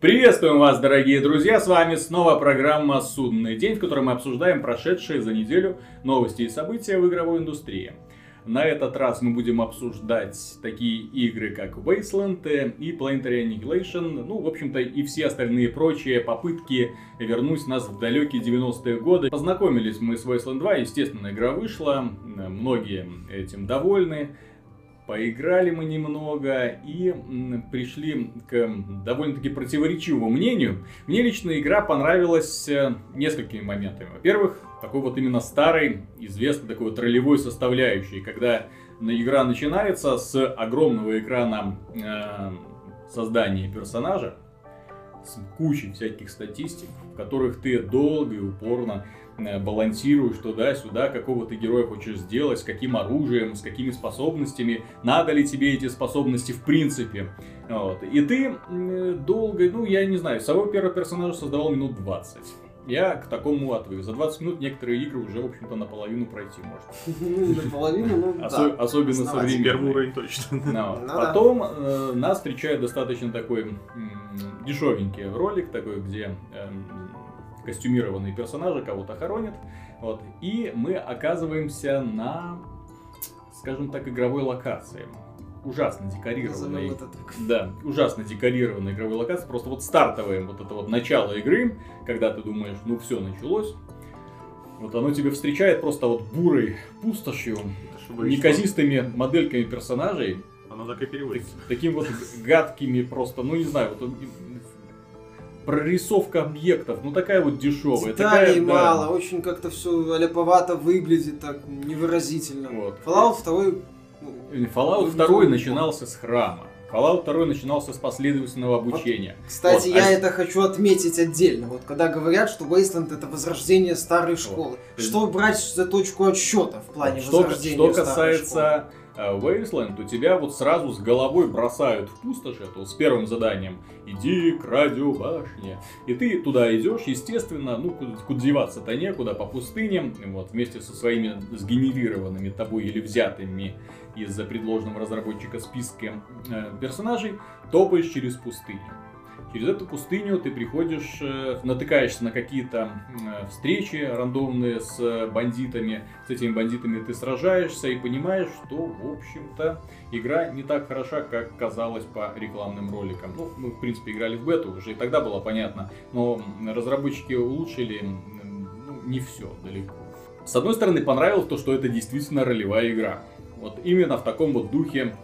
Приветствуем вас, дорогие друзья! С вами снова программа «Судный день», в которой мы обсуждаем прошедшие за неделю новости и события в игровой индустрии. На этот раз мы будем обсуждать такие игры, как Wasteland и Planetary Annihilation, ну, в общем-то, и все остальные прочие попытки вернуть нас в далекие 90-е годы. Познакомились мы с Wasteland 2, естественно, игра вышла, многие этим довольны. Поиграли мы немного и пришли к довольно-таки противоречивому мнению. Мне лично игра понравилась э, несколькими моментами. Во-первых, такой вот именно старой, известной такой вот ролевой составляющей, когда игра начинается с огромного экрана э, создания персонажа, с кучей всяких статистик, в которых ты долго и упорно балансируешь туда-сюда, какого ты героя хочешь сделать, с каким оружием, с какими способностями, надо ли тебе эти способности в принципе. Вот. И ты долго, ну я не знаю, самого первого персонажа создавал минут 20. Я к такому отвык. За 20 минут некоторые игры уже, в общем-то, наполовину пройти можно. Наполовину, ну да. Особенно современные. Первый уровень точно. Ну, Потом э, нас встречает достаточно такой дешевенький ролик, такой, где эм, костюмированные персонажи кого-то хоронят. Вот, и мы оказываемся на, скажем так, игровой локации. Ужасно декорированной. Да, ужасно декорированной игровой локации. Просто вот стартовое вот это вот начало игры, когда ты думаешь, ну все, началось. Вот оно тебя встречает просто вот бурой пустошью, неказистыми модельками персонажей. Оно так и переводится. Таким вот гадкими просто, ну не знаю, вот прорисовка объектов, ну такая вот дешевая. Деталей такая, мало, да. очень как-то все аляповато выглядит, так невыразительно. Вот. Fallout 2... Ну, Fallout 2 начинался с храма. Fallout 2 начинался с последовательного обучения. Вот, кстати, вот, я а... это хочу отметить отдельно. Вот когда говорят, что Wasteland это возрождение старой школы. Вот. Что брать за точку отсчета в плане что, возрождения Что касается Э, Wasteland, у тебя вот сразу с головой бросают в пустошь эту с первым заданием. Иди к радиобашне. И ты туда идешь, естественно, ну, куда деваться-то некуда, по пустыням, вот, вместе со своими сгенерированными тобой или взятыми из-за предложенного разработчика списка э, персонажей, топаешь через пустыню. Через эту пустыню ты приходишь, э, натыкаешься на какие-то э, встречи рандомные с бандитами. С этими бандитами ты сражаешься и понимаешь, что, в общем-то, игра не так хороша, как казалось по рекламным роликам. Ну, мы, в принципе, играли в бету, уже и тогда было понятно. Но разработчики улучшили ну, не все далеко. С одной стороны, понравилось то, что это действительно ролевая игра. Вот именно в таком вот духе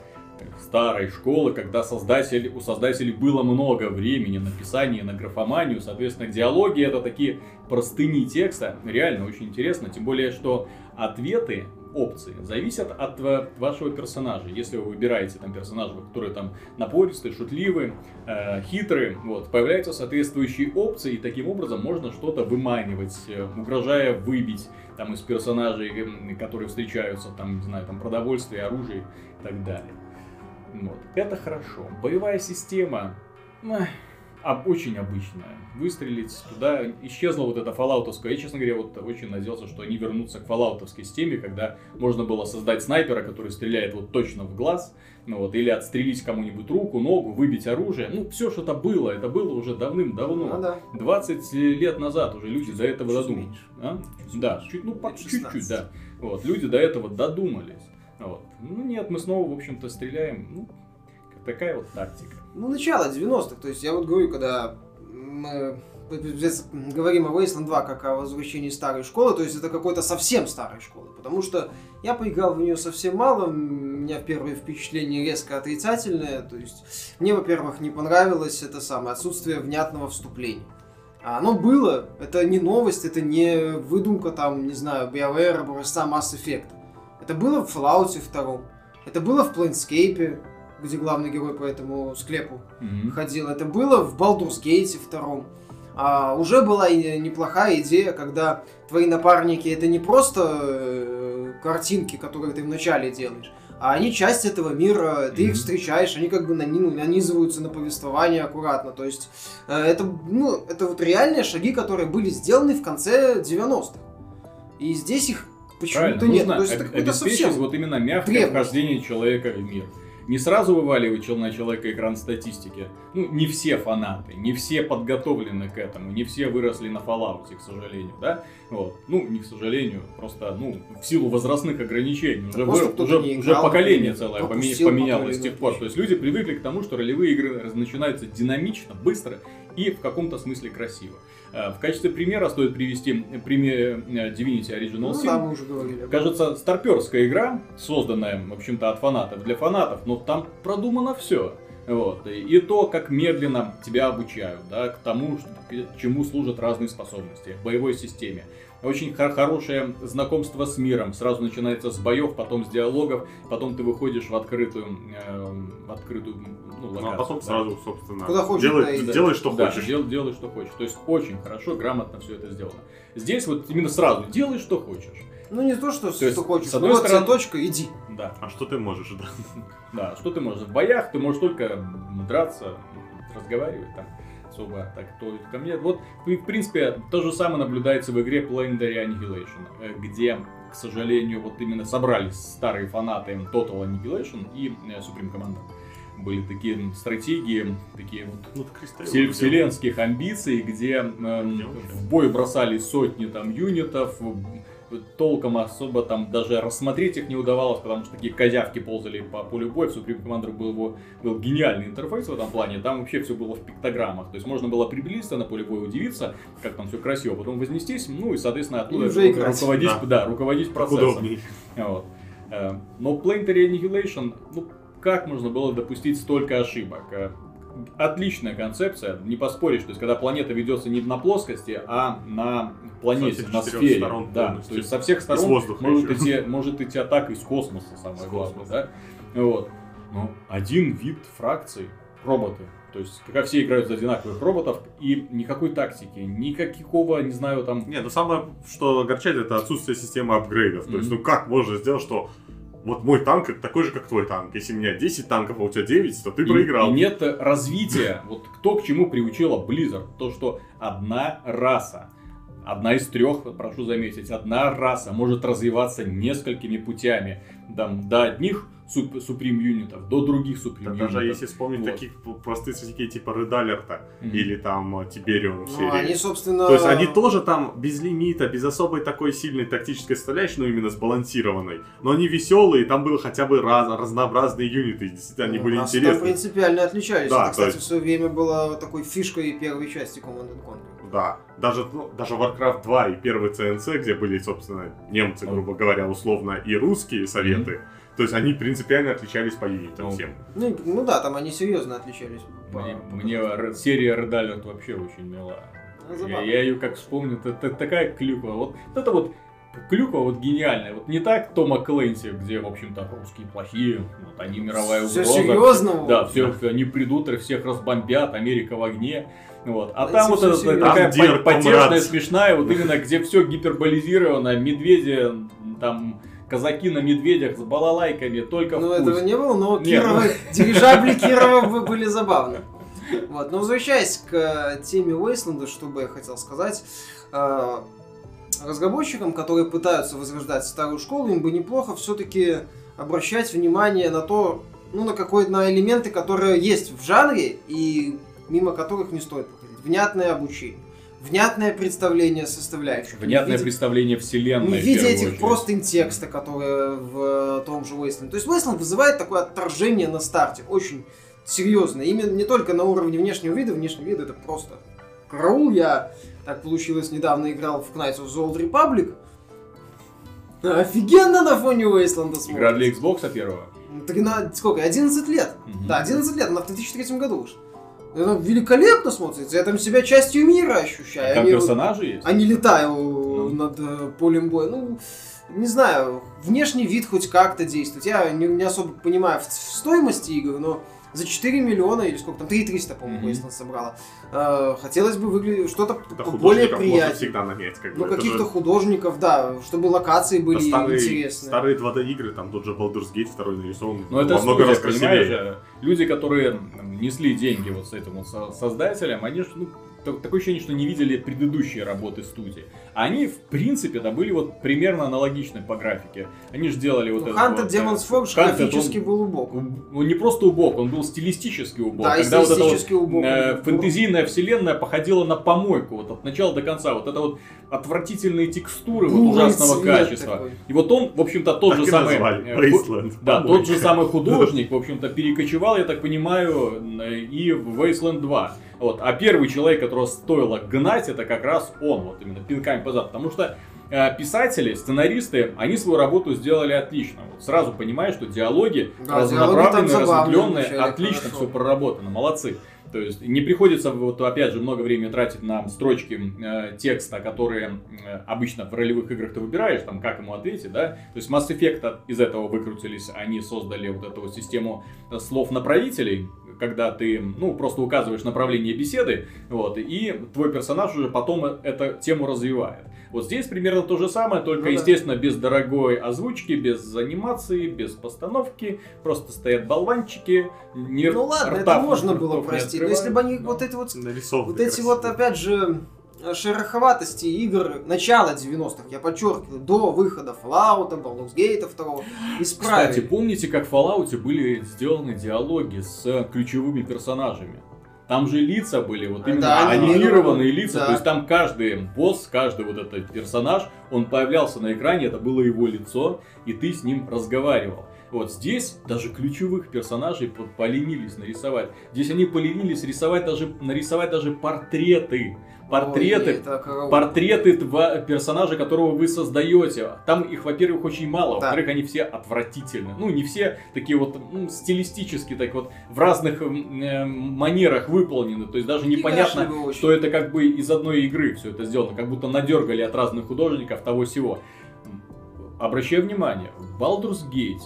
старой школы, когда создатель, у создателей было много времени на писание, на графоманию, соответственно, диалоги это такие простыни текста, реально очень интересно, тем более, что ответы опции зависят от вашего персонажа. Если вы выбираете там персонажа, который там напористый, шутливый, э, хитрый, вот, появляются соответствующие опции, и таким образом можно что-то выманивать, э, угрожая выбить там из персонажей, которые встречаются, там, не знаю, там продовольствие, оружие и так далее. Вот. Это хорошо. Боевая система а, очень обычная. Выстрелить туда, исчезла вот эта фалаутовская. Я, честно говоря, вот очень надеялся, что они вернутся к фалаутовской системе, когда можно было создать снайпера, который стреляет вот точно в глаз, ну вот, или отстрелить кому-нибудь руку, ногу, выбить оружие. Ну, все, что это было, это было уже давным-давно. Ну, да. 20 лет назад уже люди чуть, до этого додумались. А? Чуть да, чуть, ну, чуть-чуть, да. Вот, люди до этого додумались. Вот. Ну нет, мы снова, в общем-то, стреляем. Ну, такая вот тактика. Ну, начало 90-х. То есть я вот говорю, когда мы говорим о Wasteland 2 как о возвращении старой школы, то есть это какой-то совсем старой школы, потому что я поиграл в нее совсем мало, у меня первые впечатления резко отрицательные, то есть мне, во-первых, не понравилось это самое отсутствие внятного вступления. А оно было, это не новость, это не выдумка там, не знаю, BioWare, образца Mass Effect. Это было в Fallout 2. Это было в Planescape, где главный герой по этому склепу mm-hmm. ходил. Это было в Baldur's Gate 2. А, уже была неплохая идея, когда твои напарники это не просто э, картинки, которые ты вначале делаешь, а они часть этого мира, ты mm-hmm. их встречаешь, они как бы нанизываются на повествование аккуратно. То есть э, это, ну, это вот реальные шаги, которые были сделаны в конце 90-х. И здесь их Почему-то нет. Нужно есть это обеспечить вот именно мягкое древность. вхождение человека в мир. не сразу вываливать на человека экран статистики. Ну, не все фанаты, не все подготовлены к этому, не все выросли на Fallout, к сожалению, да? Вот. Ну, не к сожалению, просто, ну, в силу возрастных ограничений. Уже, Просто вы- кто-то уже, не уже играл, поколение целое поме- пропустил поменялось с тех пор. То есть люди привыкли к тому, что ролевые игры начинаются динамично, быстро и в каком-то смысле красиво. Э, В качестве примера стоит привести пример э, Divinity Original Ну Sin. да, мы уже говорили. Кажется, старперская игра, созданная, в общем-то, от фанатов для фанатов, но там продумано все. Вот. И то, как медленно тебя обучают, да, к тому, что- к чему служат разные способности, к боевой системе. Очень хор- хорошее знакомство с миром. Сразу начинается с боев, потом с диалогов, потом ты выходишь в открытую, э, в открытую ну, Ну, а потом да. сразу, собственно, Куда хочешь, делай, и делай, что Да, хочешь. дел- делай, что хочешь. То есть очень хорошо, грамотно все это сделано. Здесь вот именно сразу делай, что хочешь. Ну не то, что, То есть, что хочешь. с одной вот стороны- точка, иди. Да. А что ты можешь, да? Да, что ты можешь? В боях ты можешь только драться, разговаривать там особо так то ко мне. Вот, в в принципе, то же самое наблюдается в игре Planetary Annihilation, э, где, к сожалению, вот именно собрались старые фанаты Total Annihilation и э, Supreme Commander. Были такие стратегии, такие вот Ну, вселенских амбиций, где эм, Делаешь. в бой бросали сотни там юнитов, толком особо там даже рассмотреть их не удавалось, потому что такие козявки ползали по полю боя. В Supreme Commander был, его, был гениальный интерфейс в этом плане, там вообще все было в пиктограммах. То есть можно было приблизиться на поле боя, удивиться, как там все красиво, потом вознестись, ну и, соответственно, оттуда И уже играть. руководить, Да. да, руководить процессом. удобней. Вот. Э, Но Planetary Annihilation, ну, как можно было допустить столько ошибок? Э, Отличная концепция, не поспоришь. То есть, когда планета ведется не на плоскости, а на планете, на сфере. сторон да, полностью. то есть со всех сторон может еще. идти, может идти атака из космоса, самое Из главное, космоса. да? Вот. Ну, один вид фракций, роботы. То есть, когда все играют за одинаковых роботов, и никакой тактики, никакого, не знаю, там... Не, ну самое, что огорчает, это отсутствие системы апгрейдов. То есть, ну как можно сделать, что вот мой танк это такой же, как твой танк. Если у меня 10 танков, а у тебя 9, то ты И- проиграл. И нет развития. Вот кто к чему приучила Blizzard. То, что одна раса, одна из трех, прошу заметить, одна раса может развиваться несколькими путями. Там, до одних Supreme юнитов, до других Supreme Да юнитов. даже если вспомнить Вот. таких п- простые стратегии типа Red Alert Мгм. или там Tiberium в Ну, серии. они, собственно... То есть они тоже там без лимита, без особой такой сильной тактической составляющей, но именно сбалансированной. Но они веселые, там было хотя бы раз, разнообразные юниты, действительно, они ну, были нас там интересны. принципиально отличались. Да, Это, то кстати, есть- в свое время было такой фишкой первой части Command Conquer. Да, даже, ну, даже Warcraft 2 и первый CNC, где были, собственно, немцы, грубо говоря, условно, и русские советы, то есть они принципиально отличались по юнитам Ну, всем. Ну, ну да, там они серьезно отличались. по- Мне, по мне Red- серия Alert вообще очень мила. Ну, Я, я ее как вспомню, это, это такая клюква. Вот это вот клюква вот гениальная. Вот не так Тома Клэнси, где, в общем-то, русские плохие, вот они мировая Всё угроза. серьезно? Да, все, они придут, и всех разбомбят, Америка в огне. Вот. А Да, там вот эта такая по- потешная, смешная, вот именно где все гиперболизировано, медведи, там казаки на медведях с балалайками, только Ну, этого не было, но Нет. Кирова, дирижабли Кирова бы- были забавны. Вот, но возвращаясь к э, теме Уэйсленда, что бы я хотел сказать, э, разработчикам, которые пытаются возрождать старую школу, им бы неплохо все-таки обращать внимание на то, ну, на какой на элементы, которые есть в жанре и мимо которых не стоит проходить. Внятное обучение, внятное представление составляющих. Внятное в виде- представление вселенной. в виде этих очередь. простынь текста, которые в э, том же Wasteland. То есть Wasteland вызывает такое отторжение на старте, очень серьезно. Именно не только на уровне внешнего вида, внешний вид это просто караул. Я, так получилось, недавно играл в Knights of the Old Republic. Офигенно на фоне Wasteland Игра для Xbox первого. 13, сколько? 11 лет. Мгм. Да, 11 лет, она в 2003 году вышла. Это великолепно смотрится. Я там себя частью мира ощущаю. Там Они- персонажи есть? а не летаю Ну. над э, полем боя. Ну, не знаю, внешний вид хоть как-то действует. Я не, не особо понимаю в, в стоимости игр, но за 4 миллиона или сколько там, 3 300, по-моему. Wasteland собрала. Э, хотелось бы выглядеть что-то Да, более можно приятное. всегда нанять. Как Ну, бы. Каких-то же- художников, да, чтобы локации да, были старые, интересные. старые 2D игры, там тот же Baldur's Gate второй нарисован Ну это много студия, раз красивее. э, люди, которые несли деньги вот с этим вот со- создателям, они же, ну, такое ощущение, что не видели предыдущие работы студии. А Они, в принципе, да, были вот примерно аналогичны по графике. Они же делали вот Ну, это Hunted вот, э, Demon's Forge Hunted, графически он- был убог. он не просто убог, он был стилистически убог. Да, Когда вот эта вот, стилистически убог. э, фэнтезийная вселенная походила на помойку вот от начала до конца. Вот это вот отвратительные текстуры вот, ужасного качества. такой. И вот он, в общем-то, тот Так же и самый... назвали, э, ху- Да, Помойка. тот же самый художник, в общем-то, перекочевал, я так понимаю, э, и в Wasteland 2. Вот. А первый человек, которого стоило гнать, это как раз он, вот именно пинками по заду. Потому что э, писатели, сценаристы, они свою работу сделали отлично. Вот сразу понимаешь, что диалоги Да, разнонаправленные, разветвленные, отлично хорошо. все проработано, молодцы. То есть не приходится вот опять же много времени тратить на строчки э, текста, которые э, обычно в ролевых играх ты выбираешь, там как ему ответить, да. То есть Mass Effect из этого выкрутились, они создали вот эту систему э, слов направителей, когда ты, ну, просто указываешь направление беседы, вот, и твой персонаж уже потом э- эту тему развивает. Вот здесь примерно то же самое, только, Ну да. естественно, без дорогой озвучки, без анимации, без постановки, просто стоят болванчики, не Ну ладно, рта- это можно было ртов простить. Но если бы они открывают, вот эти вот Вот эти красиво. вот, опять же, шероховатости игр начала 90-х, я подчеркиваю, до выхода Fallout, Baldur's Gate 2, исправили. Кстати, помните, как в Fallout были сделаны диалоги с ключевыми персонажами? Там же лица были, вот именно Да, анимированные анимированные, лица, да. то есть там каждый босс, каждый вот этот персонаж, он появлялся на экране, это было его лицо, и ты с ним разговаривал. Вот здесь даже ключевых персонажей по- поленились нарисовать. Здесь они поленились рисовать даже, нарисовать даже портреты. Портреты, Ой, это портреты два персонажа, которого вы создаете. Там их, во-первых, очень мало, Да. во-вторых, они все отвратительны. Ну, не все такие вот ну, стилистически, так вот, в разных э, манерах выполнены. То есть даже непонятно, что это как бы из одной игры все это сделано. Как будто надергали от разных художников того всего. Обращаю внимание, в Baldur's Gate,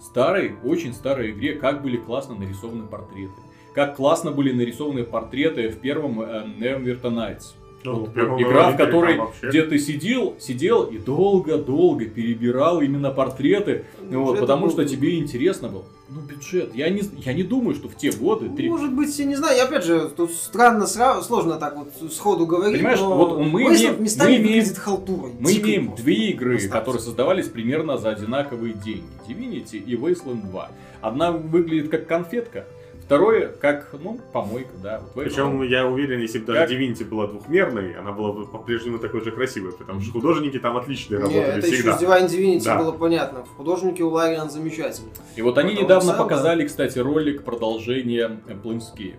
старой, очень старой игре, как были классно нарисованы портреты. Как классно были нарисованы портреты в первом э, Neverwinter Nights. Ну, Вот игра, в которой, где ты сидел, сидел и долго-долго перебирал именно портреты, Ну, вот, потому был что тебе интересно было. Ну, бюджет. Я не, я не думаю, что в те годы... три- Может быть, я не знаю, и опять же, тут странно, сра- сложно так вот сходу говорить, Понимаешь, но вот мы имеем- местами мы имеем- халтурой. Мы дикой имеем две игры, Достаточно. которые создавались примерно за одинаковые деньги. Divinity и Wasteland 2. Одна выглядит как конфетка, второе как, ну, помойка, да. Вот Причем я уверен, если бы даже Как? Divinity была двухмерной, она была бы по-прежнему такой же красивой, потому что художники там отличные Не, работали это еще всегда. с Divine Divinity Да. было понятно. В художнике у Лариан замечательный. И вот они недавно сам, показали, кстати, ролик продолжения Planescape.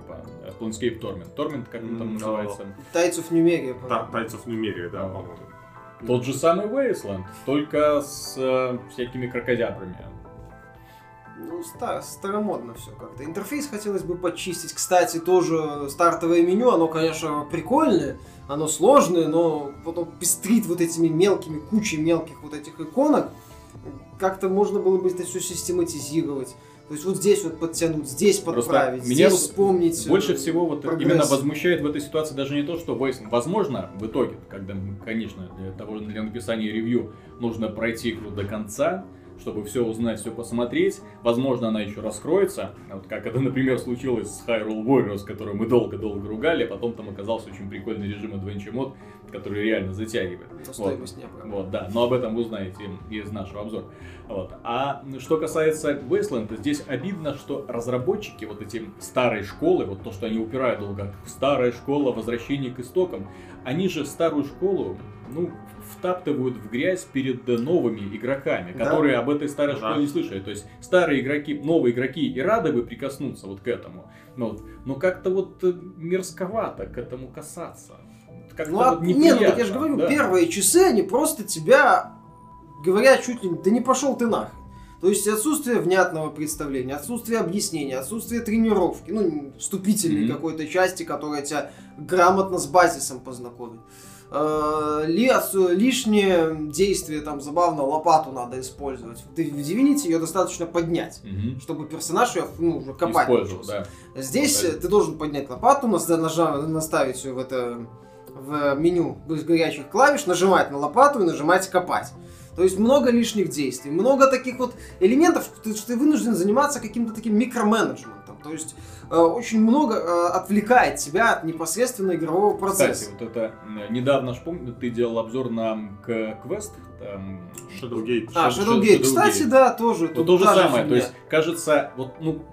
Planescape Torment. Torment, как он там называется? Tides of Numeria. Та- Tides of Numeria, да, Да. по-моему. Тот же самый Wasteland, только с э, всякими крокодябрами. Ну, ста- старомодно все как-то. Интерфейс хотелось бы почистить. Кстати, тоже стартовое меню, оно, конечно, прикольное, оно сложное, но потом пестрит вот этими мелкими, кучей мелких вот этих иконок. Как-то можно было бы это все систематизировать. То есть вот здесь вот подтянуть, здесь Просто подправить, меня здесь вот вспомнить. э, Больше всего вот прогресс. именно возмущает в этой ситуации даже не то, что Wasteland. Возможно, в итоге, когда, конечно, для того для написания ревью нужно пройти игру до конца, чтобы все узнать, все посмотреть. Возможно, она еще раскроется. Вот как это, например, случилось с Hyrule Warriors, который мы долго-долго ругали, а потом там оказался очень прикольный режим Adventure Mode, который реально затягивает. Но Вот. стоимость не. Вот, да, но об этом вы узнаете из нашего обзора. Вот. А что касается Wasteland, здесь обидно, что разработчики вот эти старой школы, вот то, что они упирают долго, старая школа, возвращение к истокам, они же старую школу, ну, втаптывают в грязь перед новыми игроками, Да. которые об этой старой Да. школе не слышали. То есть старые игроки, новые игроки и рады бы прикоснуться вот к этому. Но, вот, но как-то вот э, мерзковато к этому касаться. Как-то Ну, а, вот нет, ну так я неприятно, же говорю, да. первые часы, они просто тебя, говорят чуть ли не, да не пошел ты нахрен. То есть отсутствие внятного представления, отсутствие объяснения, отсутствие тренировки, ну, вступительной Мгм. какой-то части, которая тебя грамотно с базисом познакомит. Э, лишнее действие, там, забавно, лопату надо использовать. В Ди- в Divinity ее достаточно поднять, Мгм. чтобы персонаж ее, ну, уже копать да. Здесь Вот э, ты должен поднять лопату, нас- нажа- наставить ее в это в меню без горячих клавиш, нажимать на лопату и нажимать копать. То есть много лишних действий, много таких вот элементов, что ты- что ты вынужден заниматься каким-то таким микроменеджментом. То есть э, очень много э, отвлекает тебя от непосредственно игрового процесса. Кстати, вот это недавно, ж помню, ты делал обзор на к- квест. там, Shadowgate. А, Shadow- Shadowgate, кстати, Shadowgate. да, тоже. Вот то же самое, то фигня. есть, кажется, вот, ну,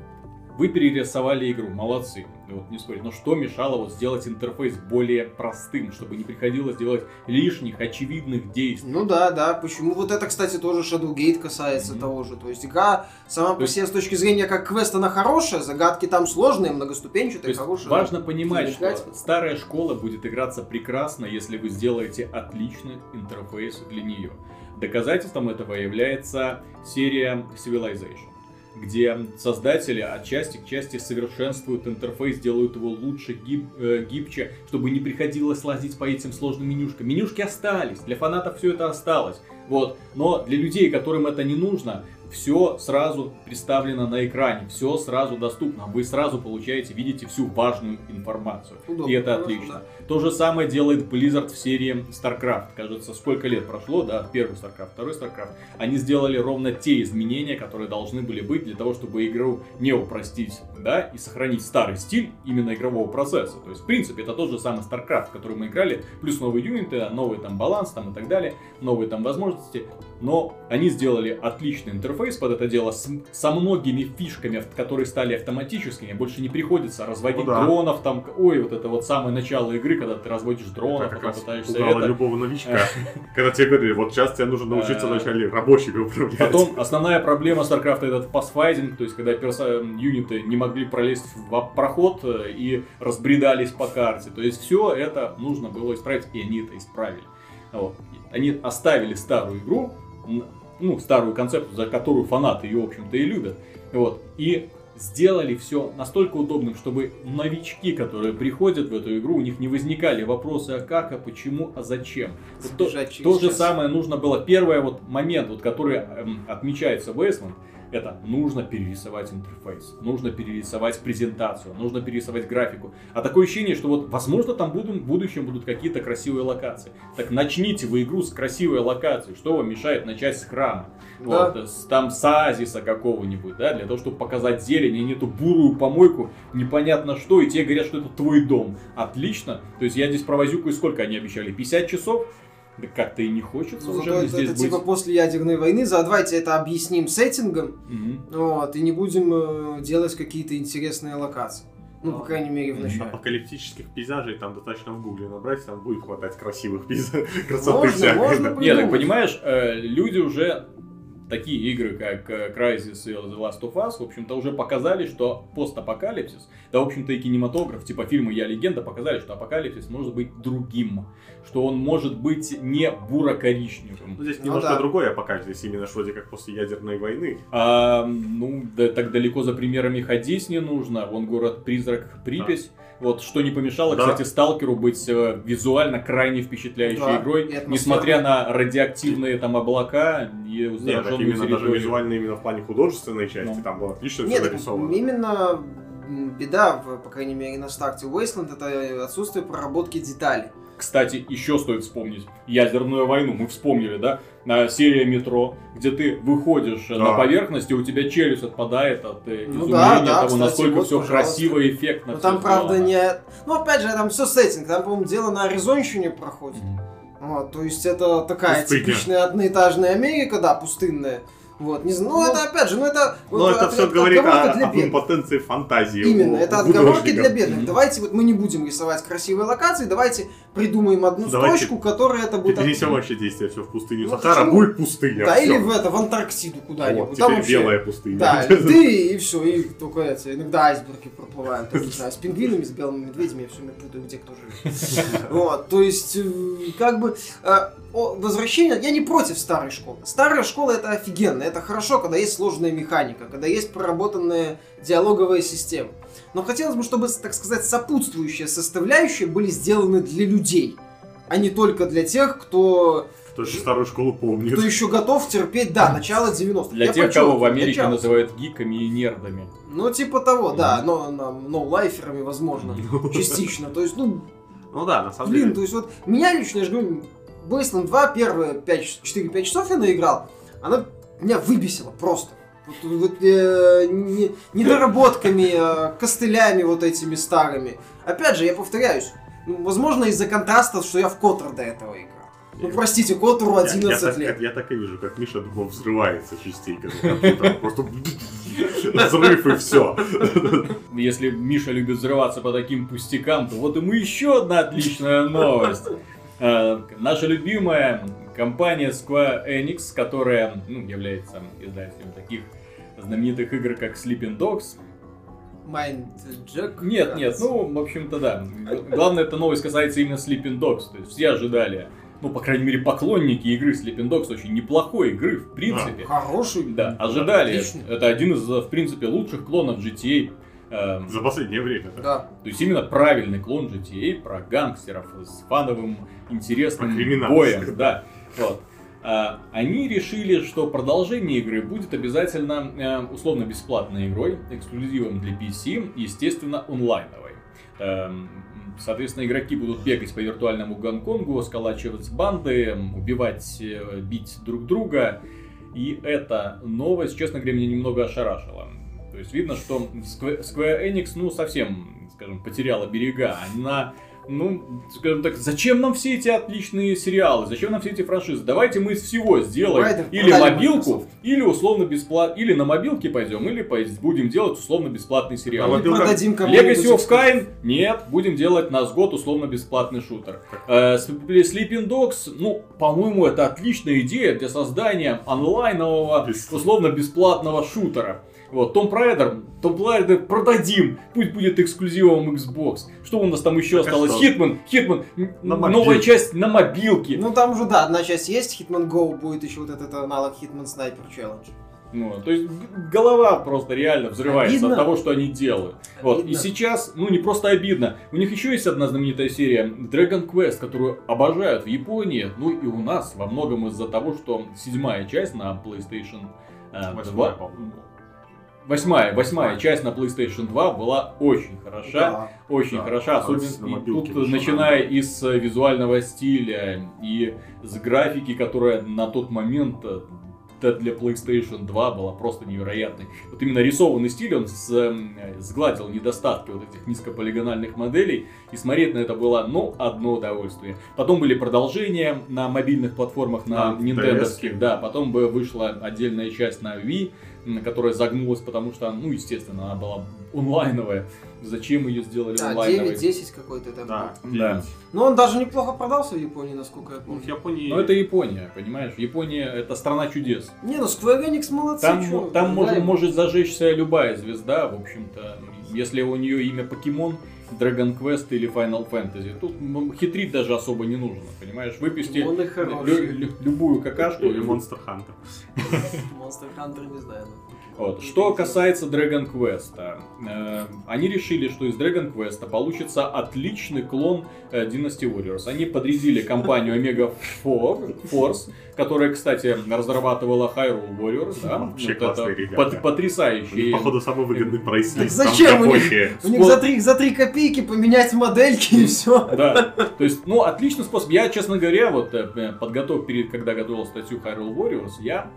вы перерисовали игру, молодцы, вот не спорить, но что мешало вот сделать интерфейс более простым, чтобы не приходилось делать лишних, очевидных действий? Ну да, да, почему? Вот это, кстати, тоже Shadowgate касается Мгм. того же. То есть игра сама по себе с точки зрения как квест, она хорошая, загадки там сложные, многоступенчатые, хорошие. важно понимать, что старая школа будет играться прекрасно, если вы сделаете отличный интерфейс для нее. Доказательством этого является серия Civilization, где создатели от части к части совершенствуют интерфейс, делают его лучше, гиб- э, гибче, чтобы не приходилось лазить по этим сложным менюшкам. Менюшки остались, для фанатов все это осталось. Вот. Но для людей, которым это не нужно, все сразу представлено на экране, все сразу доступно. Вы сразу получаете, видите всю важную информацию. Удобно, И это отлично. да. То же самое делает Blizzard в серии StarCraft. Кажется, сколько лет прошло, да, первый StarCraft, второй StarCraft. Они сделали ровно те изменения, которые должны были быть для того, чтобы игру не упростить, да, и сохранить старый стиль именно игрового процесса. То есть, в принципе, это тот же самый StarCraft, в который мы играли, плюс новые юниты, новый там баланс там и так далее, новые там возможности. Но они сделали отличный интерфейс под это дело с- со многими фишками, которые стали автоматическими. Больше не приходится разводить Ну да. дронов, там, ой, вот это вот самое начало игры, когда ты разводишь как потом пытаешься это. любого новичка. Когда тебе говорили, вот сейчас тебе нужно научиться Э, вначале рабочими управлять. Потом основная проблема StarCraft это пасфайдинг, то есть когда юниты не могли пролезть в проход э, и разбредались по карте. То есть все это нужно было исправить, и они это исправили. Вот. Они оставили старую игру, ну, старую концепцию, за которую фанаты ее, в общем-то, и любят. Вот. И сделали все настолько удобным, чтобы новички, которые приходят в эту игру, у них не возникали вопросы, а как, а почему, а зачем. Вот то, то же самое нужно было. Первый вот момент, вот, который эм, отмечается в Wasteland, это нужно перерисовать интерфейс, нужно перерисовать презентацию, нужно перерисовать графику. А такое ощущение, что вот, возможно, там будут, в будущем будут какие-то красивые локации. Так начните вы игру с красивой локацией. Что вам мешает начать с храма? Да. Вот, с, там с оазиса какого-нибудь, да, для того, чтобы показать зелень, а не эту бурую помойку, непонятно что, и тебе говорят, что это твой дом. Отлично. То есть я здесь провозюкаю, сколько они обещали? 50 часов? Да как-то и не хочется Ну, уже это, здесь это быть. типа после ядерной войны, за давайте это объясним сеттингом, Мгм. вот, и не будем э, делать какие-то интересные локации. Ну, по крайней мере, в начале. Апокалиптических пейзажей там достаточно в гугле набрать, там будет хватать красивых пейзажей, красоты Можно, всякой. можно да. Нет, так понимаешь, э, люди уже такие игры, как э, Crysis и The Last of Us, в общем-то, уже показали, что постапокалипсис, да, в общем-то, и кинематограф, типа фильма «Я легенда», показали, что апокалипсис может быть другим, что он может быть не буро-коричневым. Ну, здесь Ну немножко да. другое апокалипсис, именно что вроде как после ядерной войны. А, ну, да, так далеко за примерами ходить не нужно. Вон город-призрак Припять. Вот что не помешало, Да. кстати, Сталкеру быть э, визуально крайне впечатляющей Да, игрой, несмотря на радиоактивные там облака и Нет, так именно даже визуально именно в плане художественной части, Ну. там было отлично Нет, все нарисовано. именно беда, в- по крайней мере, на старте Wasteland, это отсутствие проработки деталей. Кстати, еще стоит вспомнить ядерную войну. Мы вспомнили, да? На серия метро, где ты выходишь Да. на поверхность, и у тебя челюсть отпадает от э, Ну изумления да, да, того, кстати, насколько вот, все пожалуйста. красиво и эффектно. Но всё там, правда, сделано. не... Ну, опять же, там все сеттинг, там, по-моему, дело на Аризонщине проходит. Вот, то есть это такая Пустыня. типичная одноэтажная Америка, да, пустынная. Вот, не знаю, ну, Ну, это опять же, ну это... Но вот это от- все от- говорит о, для бедных. импотенции фантазии. Именно, это отговорки для бедных. Мгм. Давайте вот мы не будем рисовать красивые локации, давайте придумаем одну Давайте строчку, которая это будет... перенесем вообще действие все в пустыню Ну, Сахара, почему? будет пустыня. Да, всё. или в это, в Антарктиду Вот, куда-нибудь. теперь Там вообще- белая пустыня. Да, льды и все, и только эти, иногда айсберги проплывают, не знаю, с пингвинами, с белыми медведями, я все время путаю, где кто живет. Вот, то есть, э, как бы, э, о, возвращение, я не против старой школы. Старая школа это офигенно, это хорошо, когда есть сложная механика, когда есть проработанная диалоговая система. Но хотелось бы, чтобы, так сказать, сопутствующие составляющие были сделаны для людей, а не только для тех, кто, Кто еще старую школу помнит. кто еще готов терпеть, да, начало 90-х. Для Я тех, кого в Америке начало. называют гиками и нердами. Ну, типа того, да, но нам ноу-лайферами, возможно, частично. То есть, ну, Ну да, на самом блин, деле. то есть вот меня лично, я же говорю, Wasteland 2 первые 5 4-5 часов я наиграл, она меня выбесила просто. Вот, вот, э, не- недоработками, э, костылями вот этими старыми. Опять же, я повторяюсь, ну, возможно, из-за контраста, что я в Котор до этого играл. Ну, простите, Котору Я- 11 я, так, лет. я так и вижу, как Миша думал, взрывается частенько. Просто взрыв и все. Если Миша любит взрываться по таким пустякам, то вот ему еще одна отличная новость. Э, Наша любимая компания Square Enix, которая ну, является издателем таких знаменитых игр, как Sleeping Dogs. Майнд Джек. Нет, нет, ну, в общем-то, да. Главное, эта новость касается именно Sleeping Dogs. То есть все ожидали, ну, по крайней мере, поклонники игры Sleeping Dogs очень неплохой игры, в принципе. Хороший. Да, ожидали. Отличный. Это один из, в принципе, лучших клонов GTA. Эм, За последнее время, да. Да. То есть именно правильный клон GTA про гангстеров с фановым интересным Про боем. Да. Вот. А, Они решили, что продолжение игры будет обязательно э, условно бесплатной игрой, эксклюзивом для PC, естественно, онлайновой. Эм, Соответственно, игроки будут бегать по виртуальному Гонконгу, сколачивать банды, убивать, э, бить друг друга. И эта новость, честно говоря, меня немного ошарашила. То есть видно, что Square Enix, ну, совсем, скажем, потеряла берега. Она, ну, скажем так, зачем нам все эти отличные сериалы, зачем нам все эти франшизы? Давайте мы из всего сделаем Давайте или мобилку, Microsoft. или условно бесплатно, или на мобилке пойдем, или будем делать условно бесплатный сериал. Мобилках- продадим Legacy of Kain? Нет, будем делать на год условно бесплатный шутер. Э, Sleeping Dogs, ну, по-моему, это отличная идея для создания онлайнового, условно бесплатного шутера. Вот, Tomb Raider, Tomb Raider продадим, пусть будет эксклюзивом Xbox. Что у нас там еще Так а осталось? что? Hitman, Hitman, новая часть на мобилке. Ну там уже, да, одна часть есть, Hitman Go, будет еще вот этот аналог Hitman Sniper Challenge. Ну, то есть голова просто реально взрывается Обидно. от того, что они делают. Вот. И Обидно. сейчас, ну не просто обидно, у них еще есть одна знаменитая серия Dragon Quest, которую обожают в Японии, ну и у нас во многом из-за того, что седьмая часть на PlayStation э, Восьмая, 2, по-моему. Восьмая, восьмая часть на PlayStation 2 была очень хороша. Да. Очень Да, хороша, особенно тут, начиная да. из э, визуального стиля и с графики, которая на тот момент э, да, для PlayStation 2 была просто невероятной. Вот именно рисованный стиль, он э, сгладил недостатки вот этих низкополигональных моделей, и смотреть на это было, ну, одно удовольствие. Потом были продолжения на мобильных платформах, на нинтендовских, DS. да, потом бы вышла отдельная часть на Wii, которая загнулась, потому что, ну, естественно, она была онлайновая. Зачем ее сделали Да, онлайновой? 9-10 какой-то там. Да. Да. Но он даже неплохо продался в Японии, насколько я Ну, помню. в Японии... Но это Япония, понимаешь? Япония это страна чудес. Не, ну Square Enix молодцы, Там, чё, там может, ожидаем. может зажечься любая звезда, в общем-то. Если у нее имя Покемон, Dragon Quest или Final Fantasy. Тут хитрить даже особо не нужно, понимаешь? Выпусти лю- лю- любую какашку. Или Monster Hunter. Monster Hunter не знаю. Вот. Что касается Dragon Quest, э, они решили, что из Dragon Quest получится отличный клон э, Dynasty Warriors. Они подрядили компанию Omega Fo- Force, которая, кстати, разрабатывала Hyrule Warriors. Да? Вообще Вот классные это ребята. них, потрясающие. походу, самый выгодный прайс Так зачем у них? У них за три, за три копейки поменять модельки и все. Да, то есть, ну, отличный способ. Я, честно говоря, вот э, подготов, перед, когда готовил статью Hyrule Warriors, я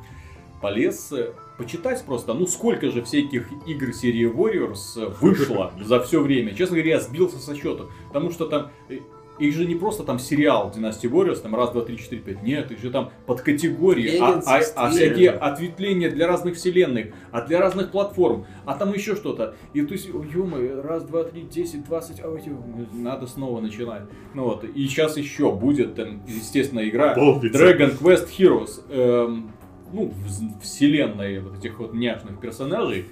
полез э, почитать просто, ну, сколько же всяких игр серии Warriors э, вышло за все время. Честно говоря, я сбился со счету, потому что там э, их же не просто там сериал Dynasty Warriors, там раз, два, три, четыре, пять. Нет, их же там подкатегории, а, Legends, а- а Extreme. всякие ответвления для разных вселенных, а для разных платформ, а там еще что-то. И то есть, ё раз, два, три, десять, двадцать, а надо снова начинать. Ну вот, и сейчас еще будет, там, естественно, игра Полбица. Dragon Quest Heroes, эм, ну, вселенной вот этих вот няшных персонажей,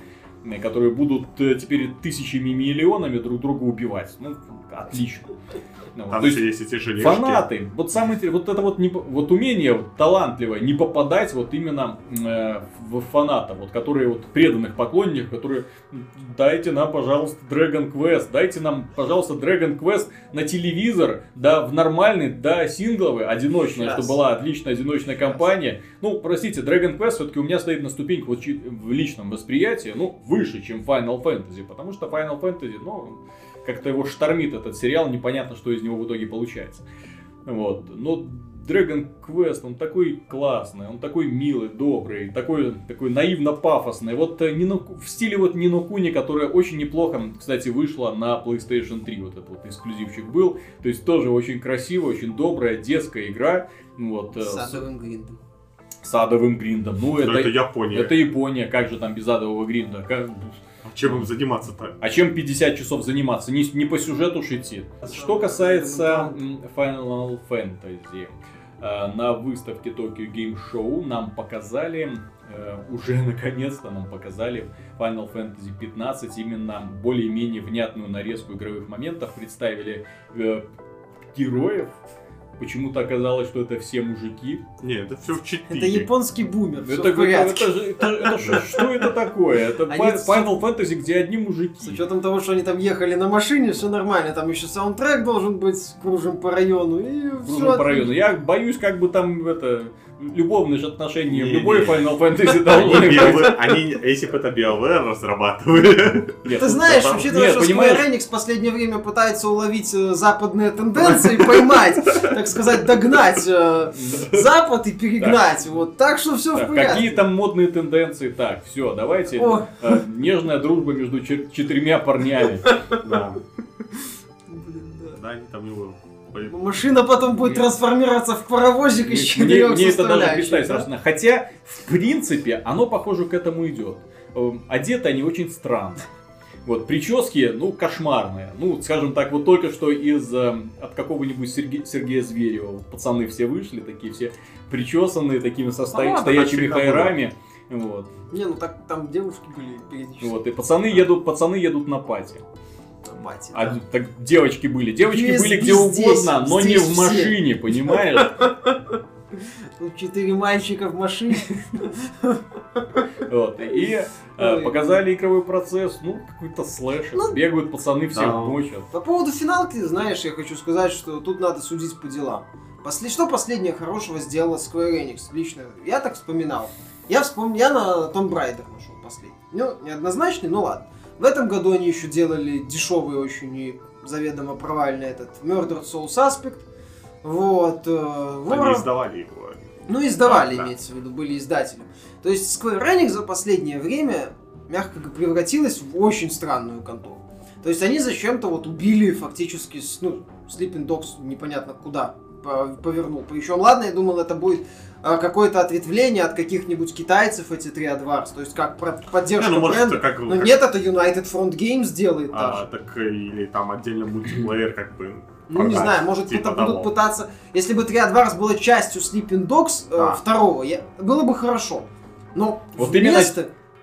которые будут э, теперь тысячами миллионами друг друга убивать. Ну, отлично. Вот, Там то есть, есть эти железки. Фанаты. Вот самое вот это вот, не, вот умение талантливое не попадать вот именно э, в фаната, вот которые вот преданных поклонников, которые дайте нам, пожалуйста, Dragon Quest, дайте нам, пожалуйста, Dragon Quest на телевизор, да, в нормальный, да, сингловый, одиночный, чтобы была отличная одиночная кампания. Ну, простите, Dragon Quest все-таки у меня стоит на ступеньку вот в личном восприятии, ну, выше, чем Final Fantasy, потому что Final Fantasy, ну, как-то его штормит этот сериал, непонятно, что из него в итоге получается. Вот. Но Dragon Quest, он такой классный, он такой милый, добрый, такой, такой наивно-пафосный. Вот э, Нино, в стиле вот Нино Куни, которая очень неплохо, кстати, вышла на PlayStation 3, вот этот вот эксклюзивчик был. То есть тоже очень красивая, очень добрая детская игра. Вот, э, С с садовым гриндом. садовым гриндом. Ну, Но это, это Япония. это Япония, как же там без адового гринда? Как- Чем им заниматься-то? А чем 50 часов заниматься? Не, не по сюжету ж идти. Что касается Final Fantasy, э, на выставке Tokyo Game Show нам показали, э, уже наконец-то нам показали Final Fantasy 15, именно более-менее внятную нарезку игровых моментов, представили э, героев. Почему-то оказалось, что это все мужики. Не, это все в 4. Это японский бумер, Это, в порядке. это это- это что это такое? Это Они Fi- с- Final Fantasy, где одни мужики. С учетом того, что они там ехали на машине, все нормально. Там еще саундтрек должен быть, кружим по району. И Кружим все по району. Я боюсь, как бы там это любовные же отношения в Не, любой не. Final Fantasy Они, должны быть. BioWare- они, если бы это BioWare разрабатывали, Нет, Ты ну, знаешь, там- учитывая, Нет, что понимаешь- Square Enix в последнее время пытается уловить э, западные тенденции, поймать, так сказать, догнать э, Запад и перегнать. Вот так что все в порядке. какие там модные тенденции? Так, все, давайте. Э, нежная дружба между четырьмя парнями. да, Блин, да. да, они там его... Машина потом будет Мне- трансформироваться в паровозик из Мне, четырех мне это даже представить страшно. Хотя, в принципе, оно, похоже, к этому идет. Эм, Одеты они очень странно. Вот, прически, ну, кошмарные. Ну, скажем так, вот только что из эм, от какого-нибудь Серге- Сергея Зверева вот пацаны все вышли, такие все причесанные, такими со ладно, стоячими хайрами. Вот. Не, ну так там девушки были периодически. вот. И пацаны едут, пацаны едут на пати. Мать, А да. так девочки были. Девочки Вез- были где угодно, но не здесь в все. машине, понимаешь? Тут четыре мальчика в машине. Вот, и э, Ой. показали игровой процесс, ну, какой-то слэшер. Ну, Бегают пацаны, всех да. мочат. По поводу финалки, знаешь, я хочу сказать, что тут надо судить по делам. После... Что последнее хорошего сделала Square Enix? Лично я так вспоминал. Я вспомнил, я на Tomb Raider нашел последний. Ну, неоднозначный, но ладно. В этом году они еще делали дешевый очень и заведомо провальный этот Murder Soul Suspect. Вот. э, Они Ворон- издавали его. Ну, издавали, Да, да. имеется в виду, были издателем. То есть Square Enix за последнее время, мягко говоря, превратилась в очень странную контору. То есть они зачем-то вот убили фактически, ну, Sleeping Dogs непонятно куда повернул. Причем, ладно, я думал, это будет а, какое-то ответвление от каких-нибудь китайцев, эти три Advars, то есть как поддержка Не, ну, может, бренда. как- Но как- нет, это United Front Games делает А, даже. так э, или там отдельно мультиплеер как бы. Ну, не знаю, может, типа будут того. пытаться... Если бы Триадварс было частью Sleeping Dogs э, Да. второго, я- было бы хорошо. Но Вот именно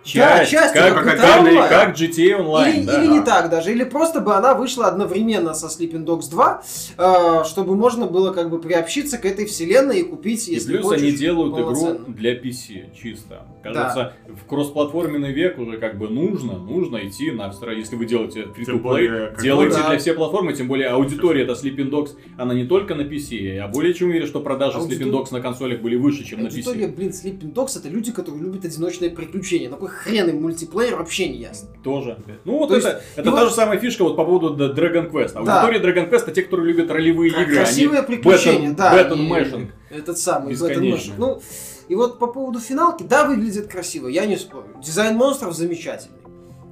Часть, часть, как, как, GTA как, как GTA Online, или, да. или не так даже, или просто бы она вышла одновременно со Sleeping Dogs 2, э, чтобы можно было как бы приобщиться к этой вселенной и купить, И если плюс хочешь, они делают игру для PC, чисто. Кажется, в кроссплатформенный век уже как бы нужно, нужно идти на Если вы делаете free-to-play, более, как делайте да. для всех платформы, тем более аудитория это Sleeping Dogs, она не только на PC, я более чем уверен, что продажи Аудитор- Sleeping Dogs на консолях были выше, чем на Аудитория, PC. блин, Sleeping Dogs это люди, которые любят одиночные приключения. Какой хрен им мультиплеер вообще не ясно. Тоже. Ну вот То это, есть, это и та вот- же самая фишка вот по поводу Dragon Quest. Да. Аудитория Dragon Quest это те, которые любят ролевые игры, Красивые они приключения, button- да. button mashing. Этот самый button mashing. Ну, и вот по поводу финалки, да, выглядит красиво, я не спорю. Дизайн монстров замечательный.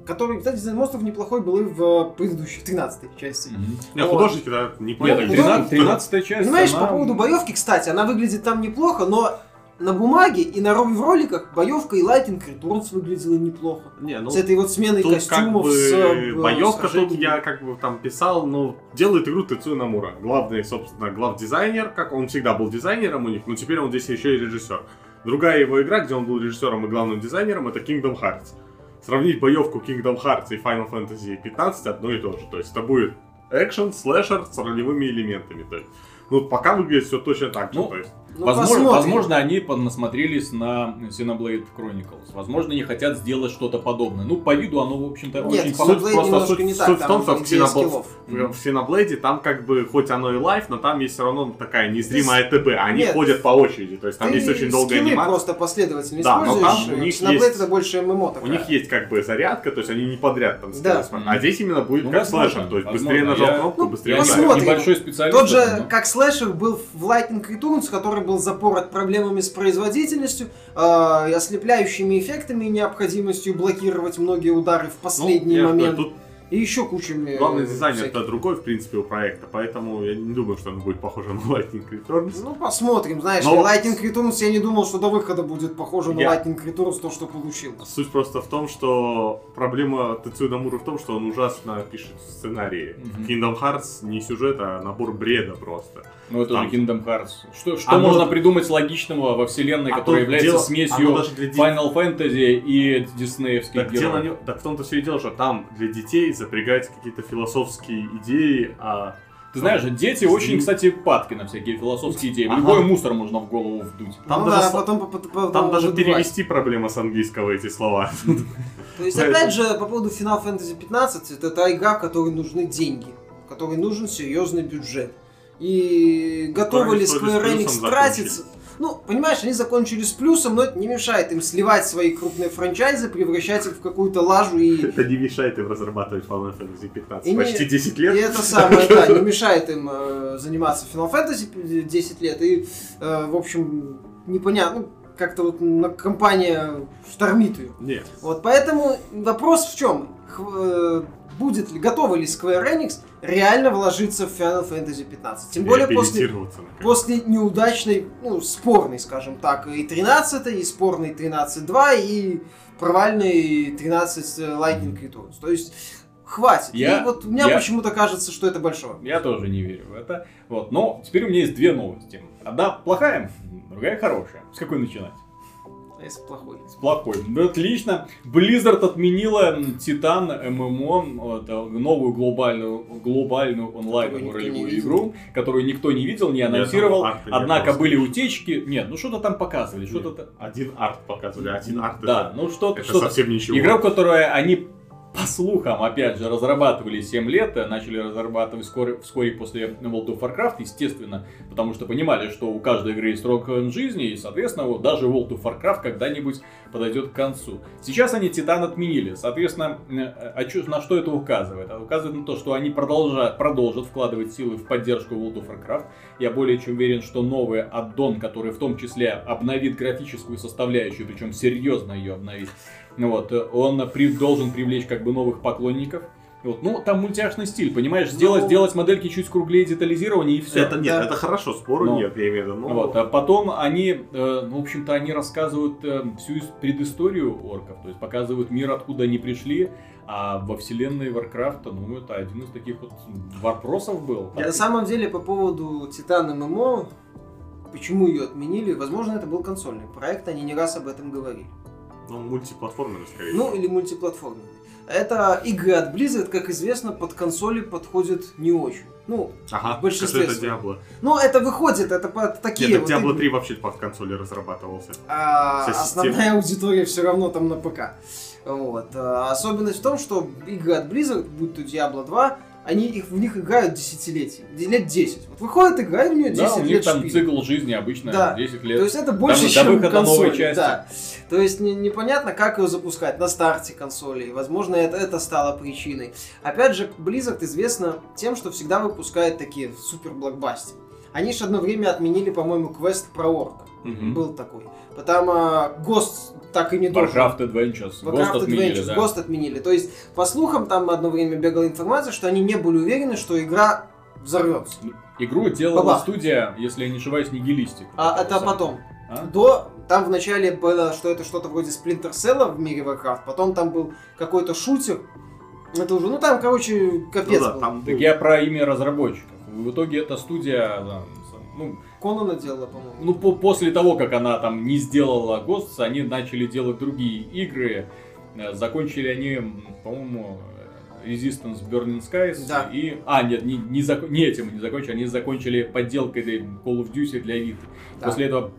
Который, кстати, дизайн монстров неплохой был и в предыдущей, 13 части. Не, Вот. художники, да, не поняли. так художник- 13, 13 часть, Понимаешь, она- по поводу боевки, кстати, она выглядит там неплохо, но на бумаге и на в роликах боевка в Lightning Returns выглядела неплохо. Не, ну, с этой вот сменой тут костюмов, как бы с э, боевка тут сражениями. я как бы там писал, но делает игру Тецуя Намура. Главный, собственно, глав-дизайнер, как он всегда был дизайнером у них, но теперь он здесь еще и режиссер. Другая его игра, где он был режиссером и главным дизайнером, это Kingdom Hearts. Сравнить боевку Kingdom Hearts и Final Fantasy 15 одно и то же. То есть это будет экшен, слэшер с ролевыми элементами. То есть, ну, пока выглядит все точно так же. Ну, то есть. Ну, возможно, посмотрим. возможно, они поднасмотрелись на Xenoblade Chronicles. Возможно, они хотят сделать что-то подобное. Ну, по виду оно, в общем-то, Нет, очень похоже. Просто суть, не так, суть в том, что в Xenoblade, в Xenoblade там как бы, хоть оно и лайф, но там есть все равно такая незримая ТБ. Они Нет. ходят по очереди, то есть там Ты есть очень долгая скиллы анимация. просто последовательно Да, но используешь. там у них Xenoblade есть- это больше ММО такая. У них есть как бы зарядка, то есть они не подряд там Да. А здесь именно будет Ну, как возможно, слэшер, то есть возможно. быстрее нажал кнопку, ну, быстрее посмотрим. небольшой специалист. Тот же, но- как слэшер, был в Lightning Returns, который был запорот проблемами с производительностью, э, и ослепляющими эффектами и необходимостью блокировать многие удары в Ну, последний же момент. говорю, И еще кучами... э, Тут главный дизайнер это другой, в принципе, у проекта, поэтому я не думаю, что он будет похож на Lightning Returns. Ну, посмотрим. Знаешь, Но- Lightning Returns я не думал, что до выхода будет похоже на Я- Lightning Returns то, что получилось. Суть просто в том, что проблема Тецуя Намуры в том, что он ужасно пишет сценарии. Мгм. Kingdom Hearts не сюжет, а набор бреда просто. Ну, это Там- же Kingdom Hearts. Что, что Оно- можно придумать логичного во вселенной, А которая является дело- смесью для Final Fantasy и диснеевских Так, дело героев? не... так в том-то все и дело, что там для детей запрягаются какие-то философские идеи, а Ты знаешь, дети очень, кстати, падки на всякие философские идеи. Ага. Любой мусор можно в голову вдуть. Там ну даже да, потом, по- по- потом там даже перевести проблема с английского эти слова. То есть, опять же, по поводу Final Fantasy 15, это та игра, в которой нужны деньги, в которой нужен серьезный бюджет. И готовы ли Square Enix тратиться? Ну, понимаешь, они закончили с плюсом, но это не мешает им сливать свои крупные франчайзы, превращать их в какую-то лажу и... Это не мешает им разрабатывать Final Fantasy 15 И не- почти 10 И лет. это самое, да, не мешает им э, заниматься Final Fantasy 10 лет. И, э, в общем, непонятно, ну, как-то вот на- компания штормит ее. Нет. Вот поэтому вопрос в чем? Х- э, будет ли, готовы ли Square Enix реально вложиться в Final Fantasy 15? Тем более после, после неудачной, ну, спорной, скажем так, и 13 и спорной 13.2, и провальной 13 Lightning Returns. То есть, хватит. Я- и вот мне я- почему-то кажется, что это большое. Я тоже не верю в это. Вот. Но теперь у меня есть две новости. Одна плохая, другая хорошая. С какой начинать? А если плохой? С плохой. Ну, отлично. Blizzard отменила Титан ММО, вот, новую глобальную, глобальную не ролевую игру, которую никто не видел, не анонсировал. арта не Однако было. были утечки. Нет, ну что-то там показывали, что-то... Нет, Один арт показывали, один арт Да, это, ну что-то... это что-то. совсем ничего. Игра, которую они, по слухам, опять же, разрабатывали 7 лет, э, начали разрабатывать вскоре, вскоре после World of Warcraft, естественно, потому что понимали, что у каждой игры есть срок жизни, и, соответственно, вот даже World of Warcraft когда-нибудь подойдет к концу. Сейчас они Титан отменили, соответственно, э, а на что это указывает? Это указывает на то, что они продолжат, продолжат вкладывать силы в поддержку World of Warcraft. Я более чем уверен, что новый аддон, который в том числе обновит графическую составляющую, причем серьезно ее обновит, вот, э, он при- должен привлечь как бы новых поклонников. Вот. Ну, там мультяшный стиль, понимаешь, сделать, Ну- сделать модельки чуть круглее детализирование и все. Это нет, Да. это хорошо, спору Ну. нет, я имею в виду. но- Вот, а потом они, э, ну, в общем-то, они рассказывают э, всю предысторию орков, то есть показывают мир, откуда они пришли, а во вселенной Варкрафта, ну, это один из таких вот вопросов был. На самом деле, по поводу Титана MMO, почему ее отменили, возможно, это был консольный проект, они не раз об этом говорили. Ну, мультиплатформенный, скорее Ну, или мультиплатформенный. Это игры от Blizzard, как известно, под консоли подходят не очень. Ну, Ага, в большинстве это. Diablo. ну это выходит, это под такие Нет, так вот Diablo игры. 3 вообще под консоли разрабатывался. А, основная аудитория все равно там на ПК. Вот. А, особенность в том, что игры от Blizzard, будь то Diablo 2, они их, в них играют десятилетия, лет 10. Вот выходит игра, и у нее 10 Да, у них лет там шпиль. цикл жизни обычно Да. 10 лет. То есть это больше, до чем выхода консоль. новой части. Да. То есть не- непонятно, как ее запускать на старте консоли. Возможно, это, это стало причиной. Опять же, Blizzard известна тем, что всегда выпускает такие супер блокбастеры. Они же одно время отменили, по-моему, квест про орка. Мгм. Был такой. Потом а, Ghost так и не должен. Warcraft Adventures. Warcraft Ghost отменили, Adventures, да. Ghost отменили. То есть, по слухам, там одно время бегала информация, что они не были уверены, что игра взорвется. Игру делала Бабах. студия, если я не ошибаюсь, Нигилистик. А это потом. А? До там вначале было, что это что-то вроде Splinter Cell в мире Warcraft, потом там был какой-то шутер. Это уже, ну там, короче, капец Ну да, был. там Так я про имя разработчиков. В итоге эта студия, да, ну, Конана делала, по-моему. ну по- после того, как она там не сделала Ghosts, они начали делать другие игры. Э, Закончили они, по-моему, Resistance Burning Skies Да. и... А, нет, не, не, зак- не этим они закончили, они закончили подделкой этой Call of Duty для Vita. Да. После этого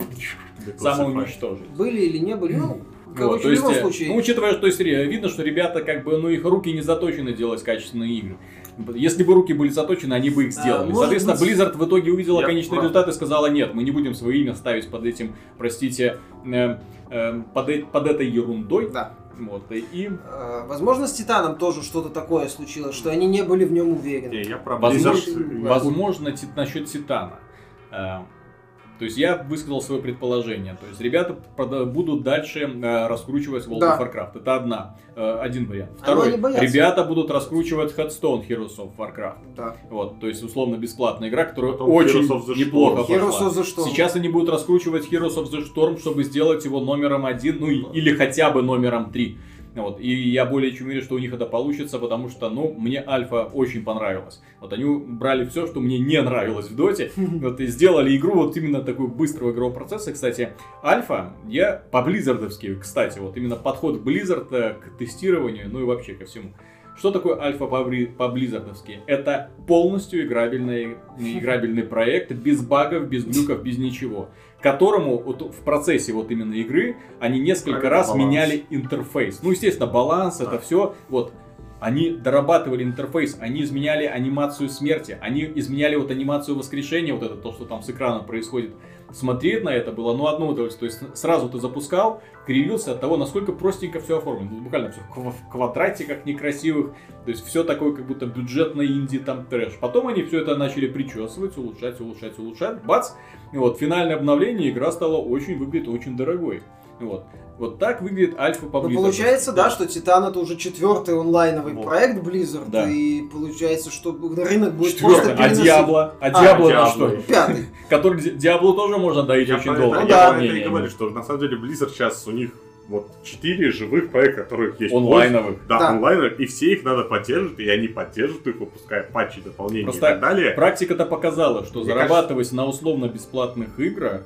самоуничтожить. Были или не были, ну, Вот, короче, то в есть, любом э, случае. ну, учитывая, что есть ре- видно, что ребята, как бы, ну, их руки не заточены делать качественные игры. Если бы руки были заточены, они бы их А, сделали. может Соответственно, быть- Blizzard в итоге увидела Я конечный прав. результат и сказала, нет, мы не будем свое имя ставить под этим, простите, э, э, под, э- под этой ерундой. Да. Вот, и Э, Возможно, с Титаном тоже что-то такое случилось, что они не были в нем уверены. Не, я про Возможно, Blizzard- возможно ти- насчет Титана. То есть я высказал свое предположение. То есть ребята будут дальше э, раскручивать World Да. of Warcraft. Это одна, э, один вариант. Второй. Ребята будут раскручивать Headstone Heroes of Warcraft. Да. Вот, то есть условно бесплатная игра, которая Потом очень Heroes of the неплохо Storm. Heroes пошла. of the Storm. Сейчас они будут раскручивать Heroes of the Storm, чтобы сделать его номером один, ну или хотя бы номером три. Вот. И я более чем уверен, что у них это получится, потому что, ну, мне Альфа очень понравилась. Вот они брали все, что мне не нравилось в Доте, вот, и сделали игру вот именно такой быстрого игрового процесса. Кстати, Альфа, я по-близзардовски, кстати, вот именно подход Blizzard э, к тестированию, ну и вообще ко всему. Что такое альфа по-близзардовски? Это полностью играбельный, играбельный проект, без багов, без глюков, без ничего. Которому вот в процессе вот именно игры они несколько Правильно, раз баланс. меняли интерфейс. Ну, естественно, баланс, это Да. все. Вот они дорабатывали интерфейс, они изменяли анимацию смерти, они изменяли вот анимацию воскрешения, вот это то, что там с экрана происходит. Смотреть на это было, ну, одно удовольствие. То есть сразу ты запускал, кривился от того, насколько простенько все оформлено. Ну, Буквально все в квадратиках некрасивых. То есть все такое, как будто бюджетный инди там трэш. Потом они все это начали причесывать, улучшать, улучшать, улучшать. Бац! И вот финальное обновление, игра стала очень, выглядит очень дорогой. Вот. Вот так выглядит альфа по Ну, Blizzard. получается, да, что Титан это уже четвертый онлайновый Вот. проект Blizzard, Да. и получается, что рынок будет Четвертый. просто А переносить. Диабло? А А, Диабло на Диабло. что? Пятый. Который Ди- Диабло тоже можно доить Я очень долго. Ну я да. про это и говорю, что на самом деле Blizzard сейчас у них вот четыре живых проекта, которых есть Онлайновых. Да, Да. онлайновых, и все их надо поддерживать, и они поддерживают их, выпуская патчи, дополнения Просто и так далее. Практика-то показала, что Мне зарабатывать на условно-бесплатных играх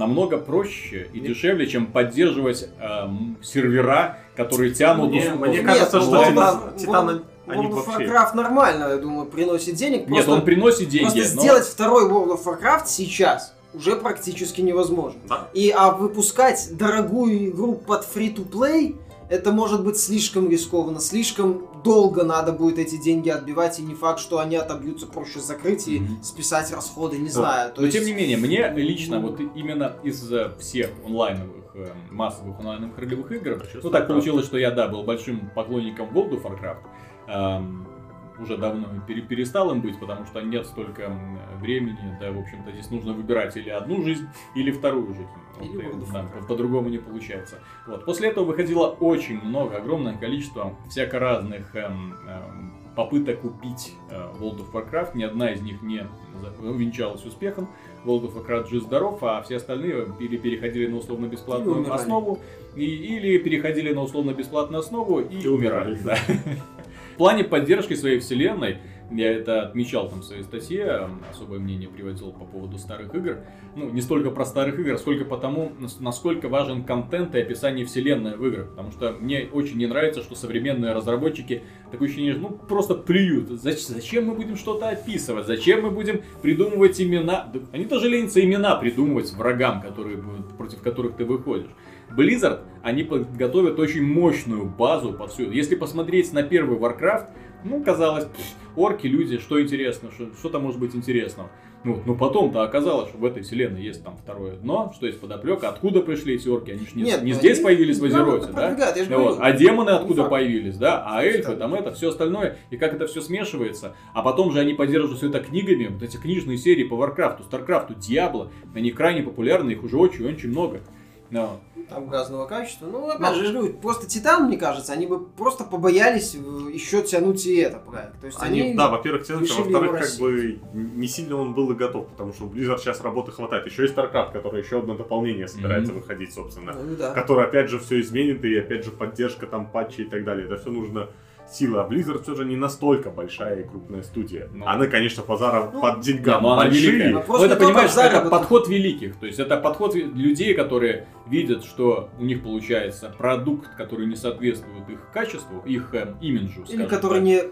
намного проще и дешевле, чем поддерживать эм, сервера, которые тянут Мне- мне Нет, кажется, ну, что World Титан- World- они World of вообще- Warcraft нормально, я думаю, приносит денег. Нет, просто- он приносит деньги, Просто но сделать второй World of Warcraft сейчас уже практически невозможно. Да. И а выпускать дорогую игру под free-to-play, это может быть слишком рискованно, слишком долго надо будет эти деньги отбивать, и не факт, что они отобьются проще закрыть и Мгм. списать расходы, не Да. знаю. То Но есть... тем не менее, мне лично вот именно из всех онлайновых, э, массовых онлайновых ролевых игр, ну так получилось, что я, да, был большим поклонником World of Warcraft, эм, уже давно пере- перестал им быть, потому что нет столько времени, да, в общем-то, здесь нужно выбирать или одну жизнь, или вторую жизнь. Вот, Или of да, по-другому не получается. Вот. После этого выходило очень много, огромное количество всяко разных эм, эм, попыток купить э, World of Warcraft. Ни одна из них не увенчалась успехом. World of Warcraft жив-здоров, а все остальные или переходили на Или условно-бесплатную умирали. основу, и- или переходили на условно-бесплатную основу и, И умирали. умирали. да. В плане поддержки своей вселенной, я это отмечал там в своей статье, особое мнение приводил по поводу старых игр. Ну, не столько про старых игр, сколько потому, нас- насколько важен контент и описание вселенной в играх. Потому что мне очень не нравится, что современные разработчики такое ощущение, ну, просто плюют. Зач- Зачем мы будем что-то описывать? Зачем мы будем придумывать имена? Они тоже ленятся имена придумывать врагам, которые, против которых ты выходишь. Blizzard, они подготовят очень мощную базу под всю. Если посмотреть на первый Warcraft, ну, казалось, пф, орки, люди, что интересно, что, что там может быть интересного. Ну, но потом-то оказалось, что в этой вселенной есть там второе дно, что есть подоплека, откуда пришли эти орки, они же не, Нет, не ну, здесь они- появились в ну, Азероте, да? Ну говорю, вот, А демоны не откуда факт. появились, да? А эльфы, Что? там это, все остальное. И как это все смешивается. А потом же они поддерживают все это книгами. Вот эти книжные серии по Варкрафту, Старкрафту, Диабло. Они крайне популярны, их уже очень-очень много. Но Там разного качества. Ну, опять же, говорю, просто Титан, мне кажется, они бы просто побоялись э, еще тянуть и это проект. То есть Они, они... да, во-первых, тянут, а во-вторых, как бы не сильно он был и готов, потому что у Blizzard сейчас работы хватает. Еще есть StarCraft, который еще одно дополнение собирается Мгм. выходить, собственно. Ну, да. Который опять же все изменит, и опять же поддержка там патчи и так далее. Это все нужно сила. Blizzard все же не настолько большая и крупная студия. Ну. Она, конечно, базара Ну, под деньгам но она большие. великая. Ну, Ну, просто это, понимаешь, заработок. это подход великих. То есть это подход людей, которые видят, что у них получается продукт, который не соответствует их качеству, их э, имиджу. Или который так. не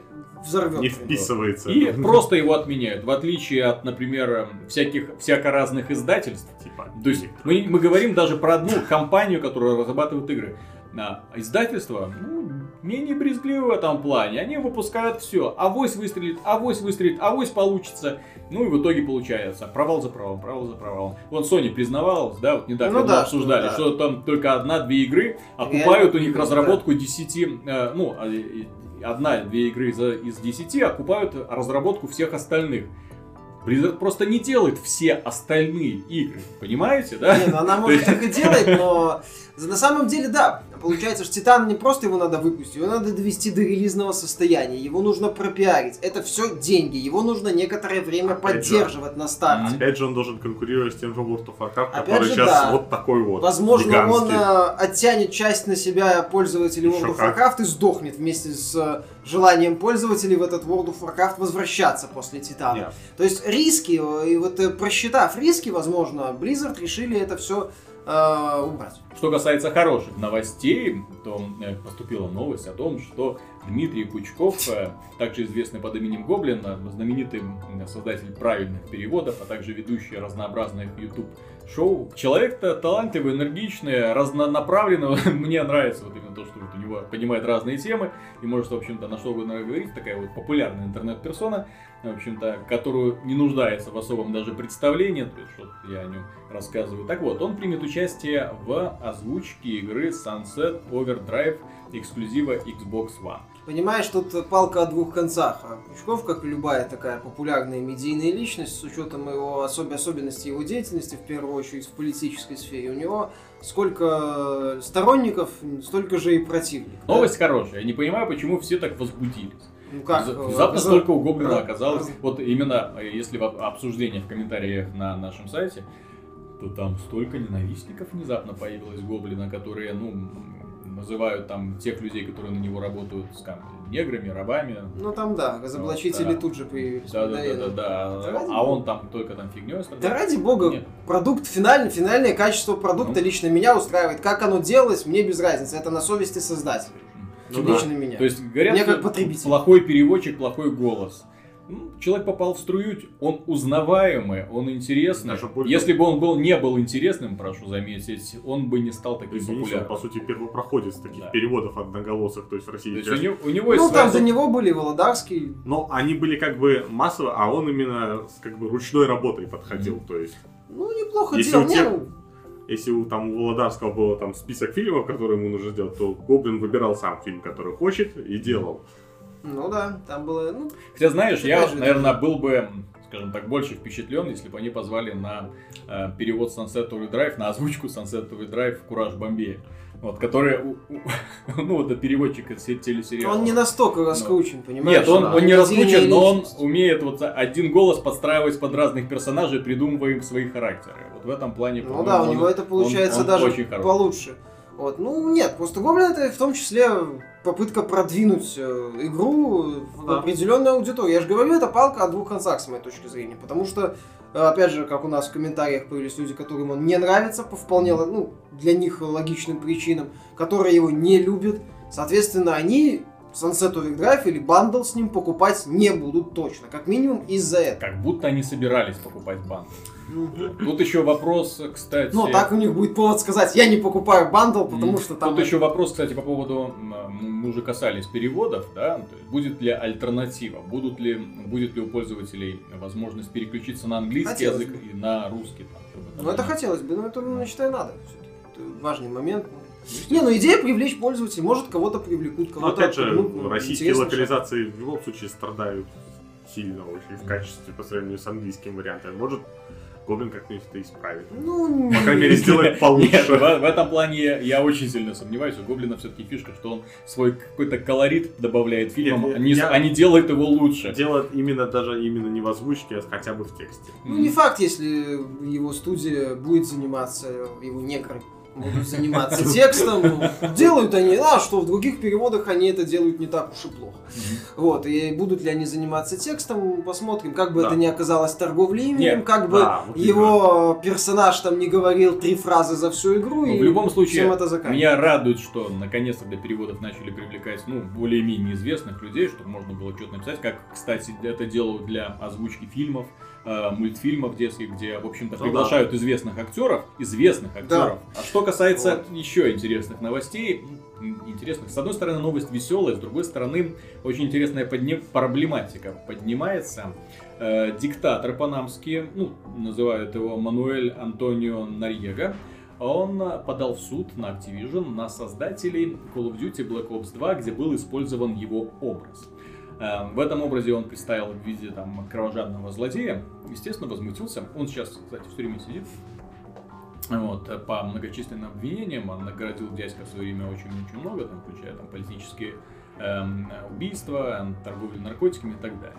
взорвет. Не вписывается. И просто его отменяют, в отличие от, например, э, всяких всяко разных издательств. Типа, То есть мы, мы говорим даже про одну компанию, которая разрабатывает игры. А издательство, ну, менее брезгливое в этом плане. Они выпускают все. Авось выстрелит, авось выстрелит, авось получится. Ну и в итоге получается провал за провалом, провал за провалом. Вон Sony признавалась, да, вот недавно Ну да, обсуждали, что что, да. там только одна-две игры окупают у них да. разработку 10, э, ну, а, одна-две игры из, из 10 окупают разработку всех остальных. Blizzard просто не делает все остальные игры, понимаете, да? Не, ну она может так и делать, но на самом деле, да, получается, что Титан не просто его надо выпустить, его надо довести до релизного состояния, его нужно пропиарить, это все деньги, его нужно некоторое время Опять же. поддерживать на старте. Опять же, он должен конкурировать с тем же World of Warcraft, Опять который же, сейчас да. вот такой вот. Возможно, он гигантский. э, оттянет часть на себя пользователей Еще World of как. Warcraft и сдохнет вместе с э, желанием пользователей в этот World of Warcraft возвращаться после Титана. Нет. То есть риски, э, и вот просчитав риски, возможно, Blizzard решили это все убрать. Что касается хороших новостей, то э, поступила новость о том, что Дмитрий Пучков, э, также известный под именем Гоблин, э, знаменитый создатель правильных переводов, а также ведущий разнообразных YouTube шоу. Человек-то талантливый, энергичный, разнонаправленный. Мне нравится вот именно то, что вот у него понимает разные темы и может, в общем-то, на что угодно говорить. Такая вот популярная интернет-персона, в общем-то, которую не нуждается в особом даже представлении. То есть, вот я о нем рассказываю. Так вот, он примет участие в озвучке игры Sunset Overdrive эксклюзива Xbox One. Понимаешь, тут палка о двух концах. А Пучков, как и любая такая популярная медийная личность, с учетом его особ- особенностей его деятельности, в первую очередь в политической сфере, у него сколько сторонников, столько же и противников. да? Новость хорошая. Я не понимаю, почему все так возбудились. Ну как? Э, Внезапно за- столько у Гоблина оказалось. Вот именно, э, если в об- обсуждении в комментариях на нашем сайте, то там столько ненавистников внезапно появилось Гоблина, которые, ну, называют там тех людей, которые на него работают, скажем, неграми, рабами. Ну там да, разоблачители Вот, да. тут же появились. Да, да, да, да, да. Да А он там только там фигней Да ради бога, Нет. продукт финальный, финальное качество продукта Ну. лично меня устраивает. Как оно делалось, мне без разницы. Это на совести создателя. Ну лично меня. То есть, говорят, Мне как потребитель. плохой переводчик, плохой голос. Человек попал в струю, он узнаваемый, он интересный. Даже больше- Если бы он был, не был интересным, прошу заметить, он бы не стал таким Извините, он, популярным. по сути, первопроходец таких Да. переводов одноголосых, то есть в То России. есть сейчас- у него, у него есть Ну там своя до него были Володарский. Но они были как бы массово, а он именно с как бы ручной работой подходил. То есть, Ну, неплохо Если делал. Не, тех- ну, если у, там, у Володарского был там список фильмов, которые ему нужно сделать, то Гоблин выбирал сам фильм, который хочет, и делал. Ну да, там было, ну, Хотя, знаешь, я, же, наверное, был бы, скажем так, больше впечатлен, если бы они позвали на э, перевод Sunset Overdrive, на озвучку Sunset Overdrive Кураж Бомбея. Вот, который, у- у- ну, вот это переводчик из телесериала. он не настолько раскручен, понимаешь? Нет, он, он не раскручен, но он умеет вот один голос подстраивать под разных персонажей, придумывая им свои характеры. Вот в этом плане, Ну да, у он- него это получается он даже очень хорош. получше. Вот, ну нет, просто Гоблин это в том числе попытка продвинуть э, игру в Да. определенную аудиторию. Я же говорю, это палка о двух концах, с моей точки зрения. Потому что, э, опять же, как у нас в комментариях появились люди, которым он не нравится по вполне, ну, для них логичным причинам, которые его не любят. Соответственно, они Sunset Overdrive или бандл с ним покупать не будут точно. Как минимум из-за этого. Как будто они собирались покупать. Мгм. Тут еще вопрос, кстати... Ну, так у них будет повод сказать, я не покупаю бандл, потому что там... Тут еще вопрос, кстати, по поводу, мы уже касались переводов, да, будет ли альтернатива, будут ли, будет ли у пользователей возможность переключиться на английский Хотелось язык бы. и на русский. Там, Ну, это хотелось бы, но это, ну, я считаю, надо. Это важный момент. Не, ну идея привлечь пользователей, может кого-то привлекут, Но кого-то опять же, ну, российские локализации в любом случае страдают сильно очень в качестве по сравнению с английским вариантом. Может, Гоблин как-нибудь это исправит. Ну, По крайней мере, сделает Нет, получше. в, в этом плане я, я очень сильно сомневаюсь. У Гоблина все-таки фишка, что он свой какой-то колорит добавляет фильмам, Нет, не, я- не делает его лучше. Дело именно даже именно не в озвучке, а хотя бы в тексте. ну, не факт, если его студия будет заниматься его неграми. Будут заниматься текстом. Делают они, а что в других переводах они это делают не так уж и плохо. Вот, и будут ли они заниматься текстом, посмотрим. Как бы Да. это ни оказалось торговлей именем, Нет, как бы да, вот его персонаж там не говорил три фразы за всю игру. Но и в любом случае, это меня радует, что наконец-то для переводов начали привлекать, ну, более-менее известных людей, чтобы можно было что-то написать, как, кстати, это делают для озвучки фильмов, э, мультфильмов детских, где, в общем-то, Ну приглашают известных актеров, известных актеров. А что касается еще интересных новостей, интересных, с одной стороны, новость веселая, с другой стороны, очень интересная подне- проблематика поднимается. Э, диктатор панамский, ну, называют его Мануэль Антонио Нарьега, он подал в суд на Activision, на создателей Call of Duty Black Ops 2, где был использован его образ. Э, В этом образе он представил в виде там кровожадного злодея. Естественно, возмутился. Он сейчас, кстати, в тюрьме сидит. Вот, э, по многочисленным обвинениям он наградил дядька в свое время очень-очень много, там, включая там, политические эм, убийства, эм, торговлю наркотиками и так далее.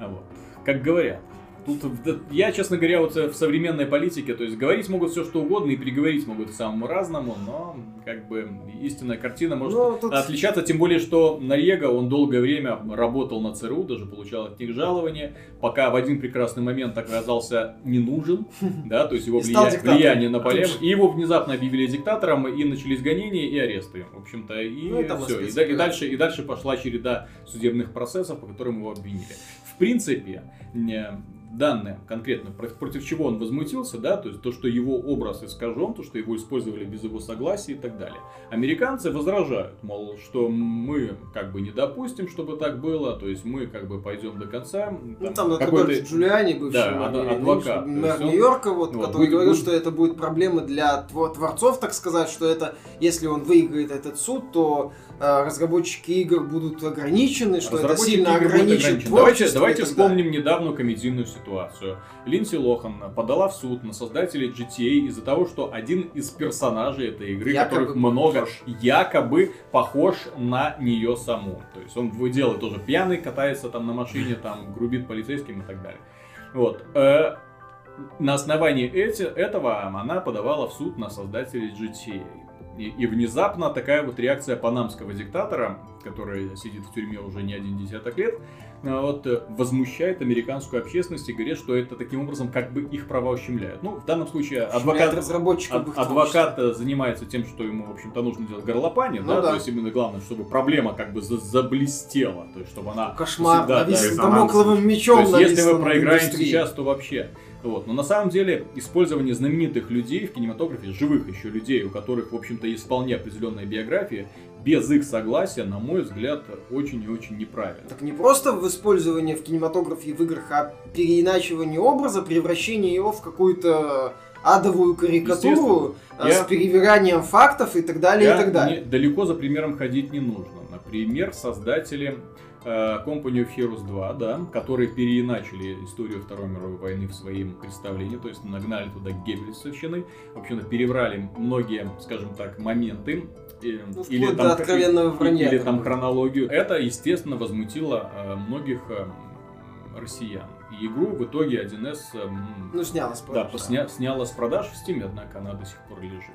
Вот. Как говорят. Тут я, честно говоря, вот э, в современной политике, то есть говорить могут все что угодно и переговорить могут самому разному, но как бы истинная картина может Ну, тут- отличаться, тем более, что Нарьега, он долгое время работал на ЦРУ, даже получал от них жалование, пока в один прекрасный момент оказался не нужен, да, то есть его влия- влияние на поле, и его внезапно объявили диктатором, и начались гонения и аресты, в общем-то, и Ну, все, и, и дальше, и дальше пошла череда судебных процессов, по которым его обвинили. В принципе, не- данное конкретно, про- против чего он возмутился, да, то есть то, что его образ искажен, то, что его использовали без его согласия и так далее. Американцы возражают, мол, что мы как бы не допустим, чтобы так было, то есть мы как бы пойдем до конца. Ну, там какой-то- Джулиани, бывший Да, мэр, адвокат, мэр он- Нью-Йорка, вот, вот, который будет- говорил, будет- что это будет проблемы для тво- творцов, так сказать, что это, если он выиграет этот суд, то разработчики игр будут ограничены, что это сильно ограничит Давайте, давайте вспомним недавнюю комедийную ситуацию. Линдси Лохан подала в суд на создателей GTA из-за того, что один из персонажей этой игры, Якобы которых много, похож. якобы похож на нее саму. То есть он делает тоже пьяный, катается там на машине, там грубит полицейским и так далее. Вот. Э, На основании эти, этого она подавала в суд на создателей GTA. И, и внезапно такая вот реакция панамского диктатора, который сидит в тюрьме уже не один десяток лет, а, вот, э, возмущает американскую общественность и говорит, что это таким образом как бы их права ущемляют. Ну, в данном случае адвокат, ад- адвокат э, занимается тем, что ему, в общем-то, нужно делать горлопание, Ну да? да. то есть именно главное, чтобы проблема как бы за- заблестела, то есть чтобы она... Кошмар, Да, да, навис резонанс. домокловым мечом То есть, если вы проиграете сейчас, то вообще. Вот. Но на самом деле использование знаменитых людей в кинематографе, живых еще людей, у которых, в общем-то, есть вполне определенная биография, без их согласия, на мой взгляд, очень и очень неправильно. Так не просто в использовании в кинематографе и в играх, а переиначивание образа, превращение его в какую-то адовую карикатуру Я- с перевиранием фактов и так далее, Я и так далее. не- далеко за примером ходить не нужно. Например, создатели э, Company of Heroes 2, да, которые переиначили историю Второй мировой войны в своем представлении, то есть нагнали туда геббельсовщины, в общем-то, переврали многие, скажем так, моменты. э, Ну, вплоть до откровенного вранья или там там хронологию. Это, естественно, возмутило э, многих э, россиян. И игру в итоге 1С эм, Ну, снялось да, просто. посня- сняла с продаж в Steam, однако она до сих пор лежит.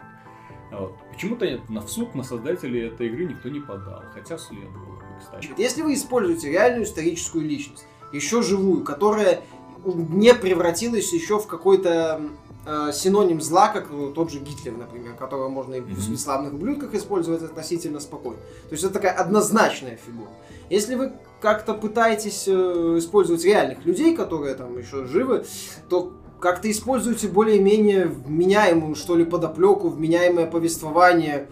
Вот. Почему-то на в суд на создателей этой игры никто не подал, хотя следовало кстати. Если вы используете реальную историческую личность, еще живую, которая не превратилась еще в какой-то э, синоним зла, как тот же Гитлер, например, которого можно и в Мгм. бесславных ублюдках использовать относительно спокойно. То есть это такая однозначная фигура. Если вы как-то пытаетесь э, использовать реальных людей, которые там еще живы, то как-то используйте более-менее вменяемую, что ли, подоплеку, вменяемое повествование,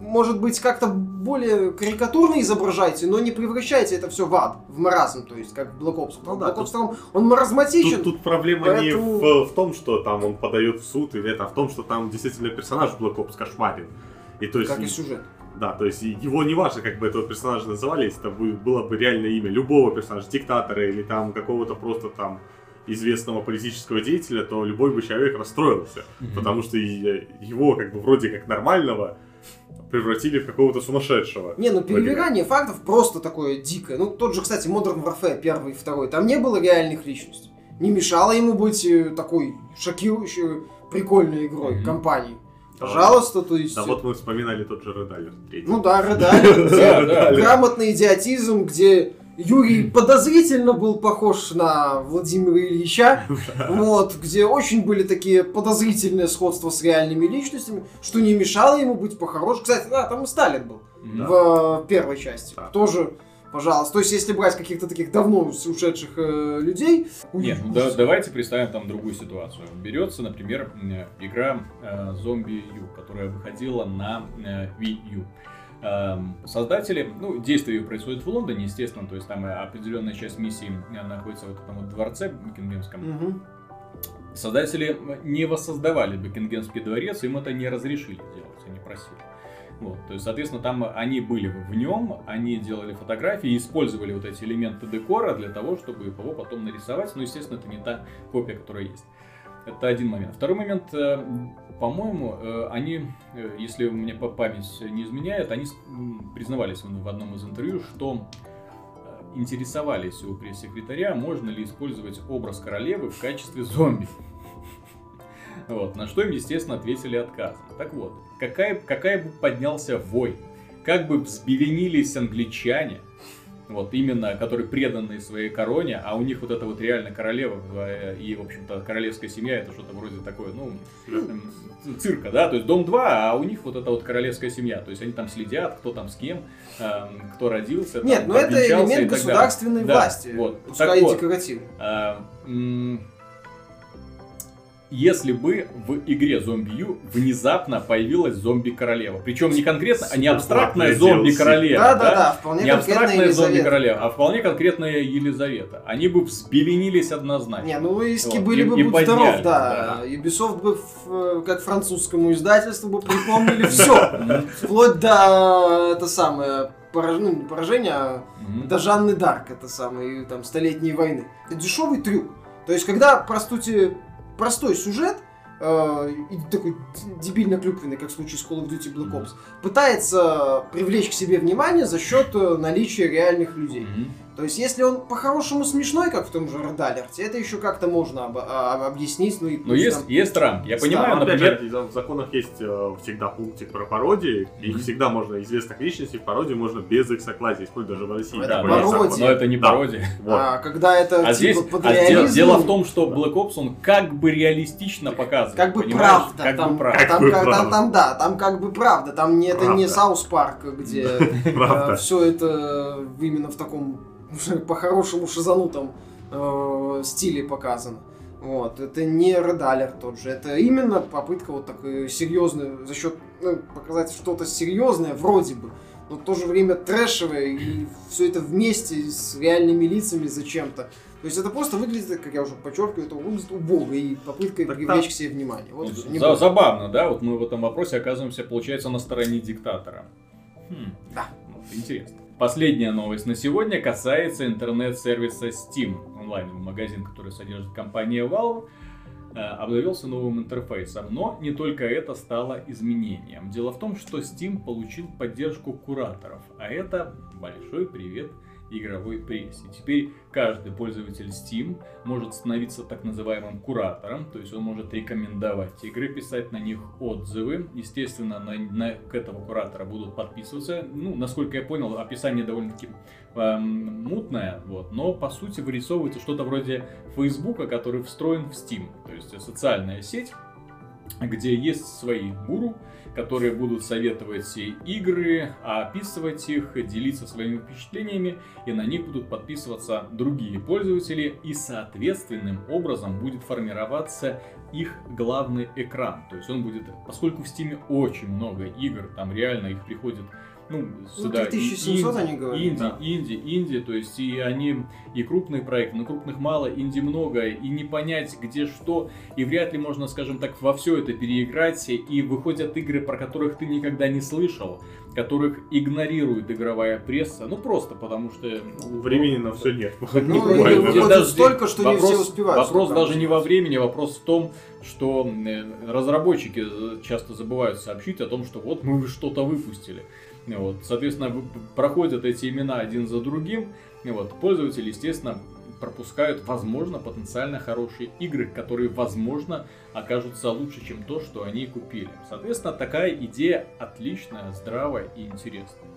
может быть, как-то более карикатурно изображайте, но не превращайте это все в ад, в маразм, то есть как в Black Ops. Ну да, Black тут- Ops 2, он маразматичен. Тут, тут проблема поэтому- не в, в том, что там он подает в суд, или это, а в том, что там действительно персонаж Black Ops кошмарен. И то есть, как и сюжет. да, то есть его не важно, как бы этого персонажа называли, если это бы- было бы реальное имя любого персонажа, диктатора или там какого-то просто там известного политического деятеля, то любой бы человек расстроился. Мгм. Потому что и- его как бы вроде как нормального превратили в какого-то сумасшедшего. Не, ну перевирание фактов просто такое дикое. Ну, тот же, кстати, Modern Warfare первый и второй, там не было реальных личностей. Не мешало ему быть э, такой шокирующей, прикольной игрой, Мгм. компанией. Пожалуйста, то есть... Да вот мы вспоминали тот же Red Alert 3. Ну да, где да. грамотный идиотизм, где Юрий подозрительно был похож на Владимира Ильича, вот, где очень были такие подозрительные сходства с реальными личностями, что не мешало ему быть похож. Кстати, да, там и Сталин был Да. в э, первой части. Да. Тоже, пожалуйста. То есть, если брать каких-то таких давно ушедших э, людей... Нет, ну да- давайте представим там другую ситуацию. Берется, например, игра э, Zombie U, которая выходила на э, Wii U. Эм, Создатели, ну, действие ее происходит в Лондоне, естественно, то есть там определенная часть миссии находится в этом вот дворце Букингемском. Мгм. Создатели не воссоздавали Бекингемский дворец, им это не разрешили делать, они просили. Вот, то есть, соответственно, там они были в нем, они делали фотографии, использовали вот эти элементы декора для того, чтобы его потом нарисовать. Но, естественно, это не та копия, которая есть. Это один момент. Второй момент, э, по-моему, э, они, э, если мне по- память не изменяет, они признавались в в одном из интервью, что э, интересовались у пресс-секретаря, можно ли использовать образ королевы в качестве зомби. Вот, на что им, естественно, ответили отказом. Так вот, какая, какая бы поднялся вой, как бы взбеленились англичане, вот именно, которые преданные своей короне, а у них вот эта вот реально королева э, и, в общем-то, королевская семья, это что-то вроде такое, ну, цирка, да, то есть дом 2, а у них вот эта вот королевская семья, то есть они там следят, кто там с кем, эм, кто родился, там, Нет, ну это обвенчался и элемент государственной Да, власти. вот. Пускай Так и вот. декоративный. А, м, Если бы в игре Zombie U внезапно появилась зомби-королева. Причем не конкретно, а не абстрактная зомби-королева. Да, да, да, вполне Не абстрактная зомби-королева, а вполне конкретная Елизавета. Они бы взбеленились однозначно. Не, ну иски Вот, были и- бы, и будь поднялись, здоров, да. Ubisoft бы, в, э, как французскому издательству, бы припомнили все. Вплоть до, это самое, пораж- ну, не поражения, а Мгм. до Жанны Дарк, это самое, там, Столетней войны. Это дешевый трюк. То есть, когда, по сути, простой сюжет, э, и такой дебильно-клюквенный, как в случае с Call of Duty Black Ops, пытается привлечь к себе внимание за счет э, наличия реальных людей. Мгм. То есть, если он по-хорошему смешной, как в том же Alert, это еще как-то можно об- а- объяснить. Ну, и Но плюс есть, там- есть рамки. Я понимаю, Ну, опять например, же, в законах есть э, всегда пунктик про пародии. Их Мгм. всегда можно, известных личностей, в пародию можно без их согласия, вплоть даже в России. Это да, но, пародия. но это не Да. пародия. Вот. а, когда это А типа здесь под а дело, реализм, дело в том, что Black Ops он как бы реалистично показывает. как бы понимаешь? правда, Как там, бы правда. там, бы как- там, правда. там, да, там как бы правда, там не, это не Правда. South Park, где Правда. все это именно в таком по-хорошему шизанутом э, стиле показано. Вот, это не Alert тот же, это именно попытка вот такой серьезной, за счет ну, показать что-то серьезное, вроде бы, но в то же время трэшевое, и все это вместе с реальными лицами зачем-то. То есть это просто выглядит, как я уже подчеркиваю, это выглядит убого и попыткой Так привлечь там- к себе внимание. Вот Ну, за- забавно, да? Вот мы в этом вопросе оказываемся, получается, на стороне диктатора. Хм, Да. ну, интересно. Последняя новость на сегодня касается интернет-сервиса Steam, онлайновый магазин, который содержит компания Valve, э, обновился новым интерфейсом. Но не только это стало изменением. Дело в том, что Steam получил поддержку кураторов, а это большой привет игровой прессе. Теперь каждый пользователь Steam может становиться так называемым куратором, то есть он может рекомендовать игры, писать на них отзывы. Естественно, на, на- к этому куратора будут подписываться. Ну, насколько я понял, описание довольно-таки эм, мутное, вот, но по сути вырисовывается что-то вроде Фейсбука, который встроен в Steam, то есть социальная сеть, где есть свои гуру, которые будут советовать игры, описывать их, делиться своими впечатлениями, и на них будут подписываться другие пользователи, и соответственным образом будет формироваться их главный экран. То есть он будет, поскольку в Steam очень много игр, там реально их приходит ну, Ну, сюда и 3700 инди, они говорят, инди, да. инди, инди, то есть и они, и крупные проекты, но крупных мало, инди много, и не понять, где что, и вряд ли можно, скажем так, во все это переиграть, и выходят игры, про которых ты никогда не слышал, которых игнорирует игровая пресса, ну просто потому что... ну, Времени на все нет. Ну, не и выходит даже столько, что не вопрос- все успевают. Вопрос даже не во времени, вопрос в том, что э, разработчики э, часто забывают сообщить о том, что вот мы что-то выпустили. Вот, соответственно, проходят эти имена один за другим, и вот, пользователь, естественно, пропускают, возможно, потенциально хорошие игры, которые, возможно, окажутся лучше, чем то, что они купили. Соответственно, такая идея отличная, здравая и интересная.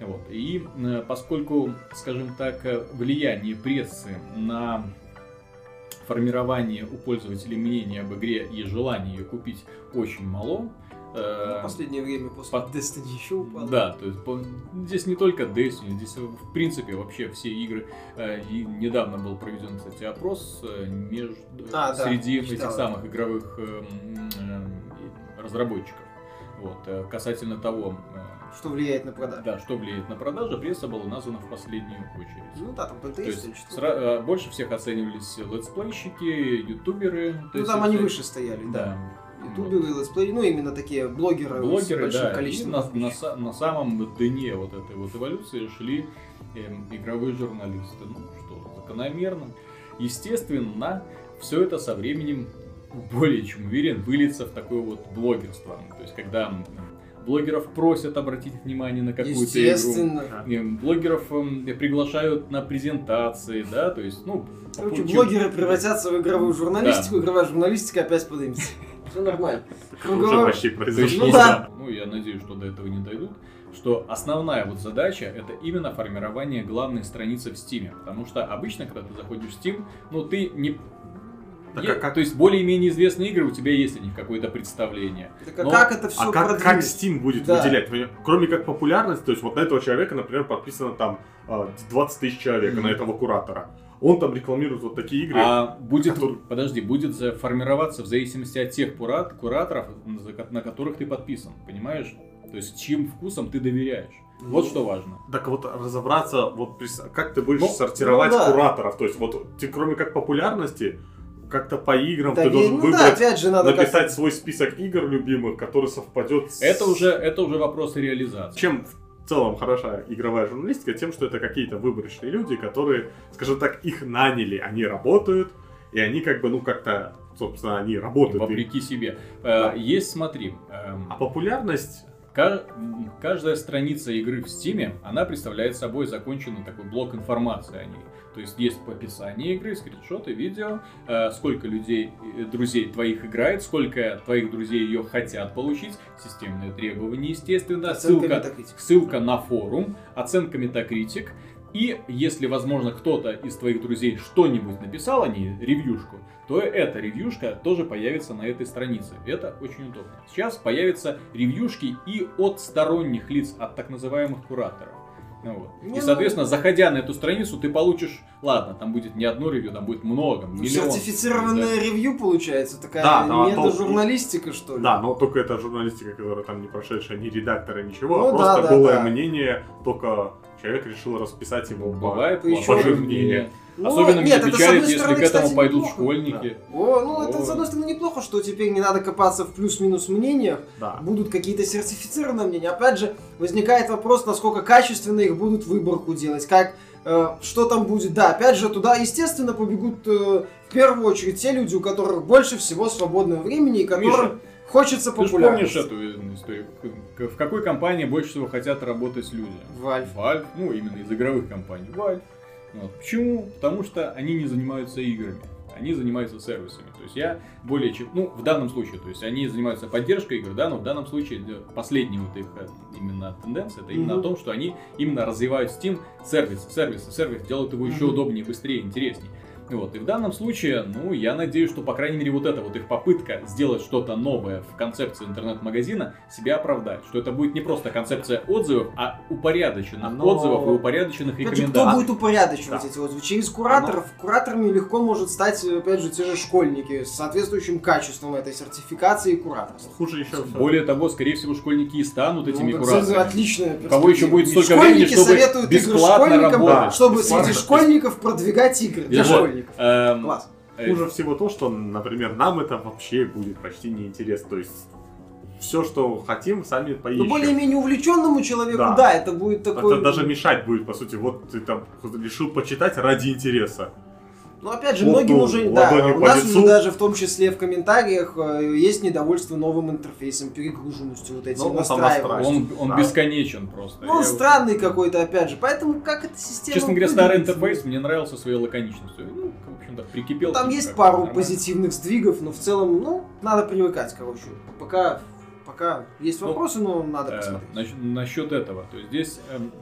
Вот. И э, поскольку, скажем так, э, влияние прессы на формирование у пользователей мнения об игре и желание ее купить очень мало, в последнее время после по- Destiny еще упало. да, то есть по- здесь не только Destiny, здесь в принципе вообще все игры. Э, И недавно был проведен, кстати, опрос э, между А, да, среди этих читал. самых игровых э, э, разработчиков. Вот, э, касательно того, э, Что влияет на продажу. да, что влияет на продажи, пресса была названа в последнюю очередь. Ну да, там То есть Playstation. что-то. сра- э, больше всех оценивались летсплейщики, ютуберы. Ну там они выше стояли, да. Да. Ютуберы, летсплей, ну именно такие блогеры, с блогеры, большим да, количеством на, на, на самом дне вот этой вот эволюции шли эм, игровые журналисты. Ну что, закономерно. Естественно, все это со временем, более чем уверен, выльется в такое вот блогерство. То есть, когда блогеров просят обратить внимание на какую-то игру. Эм, Блогеров эм, приглашают на презентации, да, то есть, ну, Короче, блогеры превратятся в игровую журналистику, игровая журналистика опять поднимется. Все нормально. Уже почти есть, произошло. Ну да. ну, я надеюсь, что до этого не дойдут, что основная вот задача это именно формирование главной страницы в Steam. Потому что обычно, когда ты заходишь в Steam, ну ты не... Так а как- То есть более-менее известные игры у тебя есть о них какое-то представление. Так а Но- как это все А как, как Steam будет Да. выделять? Кроме как популярность, то есть вот на этого человека, например, подписано там а, 20 тысяч человек, Мгм. на этого куратора. Он там рекламирует вот такие игры. А будет, который- подожди, будет формироваться в зависимости от тех курат, кураторов, на которых ты подписан, понимаешь? То есть чьим вкусом ты доверяешь. Вот Ну, что важно. Так вот разобраться, вот как ты будешь Ну, сортировать ну да. кураторов. То есть вот ты кроме как популярности, как-то по играм Да, ты должен ну да, выбрать, опять же надо написать свой список игр любимых, который совпадет с... Это уже, это уже вопрос реализации. Чем в целом хороша игровая журналистика? Тем, что это какие-то выборочные люди, которые, скажем так, их наняли, они работают, и они как бы, ну как-то, собственно, они работают. Вопреки себе. Э, Да. Есть, смотри, эм, А популярность каждая страница игры в Steam, она представляет собой законченный такой блок информации о ней. То есть есть описание игры, скриншоты, видео, э, сколько людей, э, друзей твоих играет, сколько твоих друзей ее хотят получить, системные требования, естественно, Оценка ссылка, Metacritic. ссылка на форум, оценка Metacritic, и если, возможно, кто-то из твоих друзей что-нибудь написал о ней, ревьюшку, то эта ревьюшка тоже появится на этой странице. Это очень удобно. Сейчас появятся ревьюшки и от сторонних лиц, от так называемых кураторов. Ну вот. Не, И, ну- соответственно, заходя на эту страницу, ты получишь, ладно, там будет не одно ревью, там будет много, Ну, миллион. Сертифицированное ревью получается, такая Да, да, не то- журналистика что ли? Да, но только это журналистика, которая там не прошедшая, ни редактора, ничего, Ну а просто да, да, голое да. мнение, только человек решил расписать его по- Бывает По еще одному мнение. Ну, Особенно нет, меня это, печалит, одной если стороны, к этому кстати, пойдут неплохо. школьники. О, ну это О. с одной стороны неплохо, что теперь не надо копаться в плюс-минус мнениях, Да. будут какие-то сертифицированные мнения. Опять же, возникает вопрос, насколько качественно их будут выборку делать, как э, что там будет. Да, опять же, туда, естественно, побегут э, в первую очередь те люди, у которых больше всего свободного времени и которым Миша, хочется Ты же популярности. помнишь эту историю? К- В какой компании больше всего хотят работать люди? Valve. Valve, ну именно из игровых компаний. Valve. Вот. Почему? Потому что они не занимаются играми. Они занимаются сервисами. То есть я более чем... Ну, в данном случае, то есть они занимаются поддержкой игр, да, но в данном случае э, последняя вот их э, именно тенденция, это именно Мгм. о том, что они именно развивают Steam сервис, сервис, сервис, делают его еще Мгм. удобнее, быстрее, интереснее. Вот. И в данном случае, ну, я надеюсь, что, по крайней мере, вот эта вот их попытка сделать что-то новое в концепции интернет-магазина себя оправдает. Что это будет не просто концепция отзывов, а упорядоченных Оно- отзывов и упорядоченных Опять же, кто рекомендаций. будет упорядочивать Да. эти отзывы? Через кураторов. Кураторами легко может стать, опять же, те же школьники с соответствующим качеством этой сертификации и кураторства. Хуже еще. Более того, скорее всего, школьники и станут этими Ну, так кураторами. Отличная У кого еще будет столько времени, Школьники чтобы советуют игры бесплатно школьникам, работать. чтобы Бесплатно. среди школьников продвигать игры для Я школьников. Эм, Класс. э, Хуже всего то, что, например, нам это вообще будет почти неинтересно. То есть все, что хотим, сами Ну, поищем. более-менее увлеченному человеку, да. Да. это будет такой... Это даже мешать будет, по сути. Вот ты там решил почитать ради интереса. Ну, опять же, многим уже, да, у нас лицу. уже даже в том числе в комментариях э, есть недовольство новым интерфейсом, перегруженностью вот этим Ну, он там настраиванием. Он, он Да. бесконечен просто. Ну, он Я- странный какой-то, опять же, поэтому как эта система Честно говоря, старый интерфейс мне нравился своей лаконичностью. Ну, в общем-то, прикипел. Там к нему есть как-то пару нормально. позитивных сдвигов, но в целом, ну, надо привыкать, короче. Пока, пока есть Ну, вопросы, но надо Э, посмотреть. нач- насчет этого. То есть здесь, эм,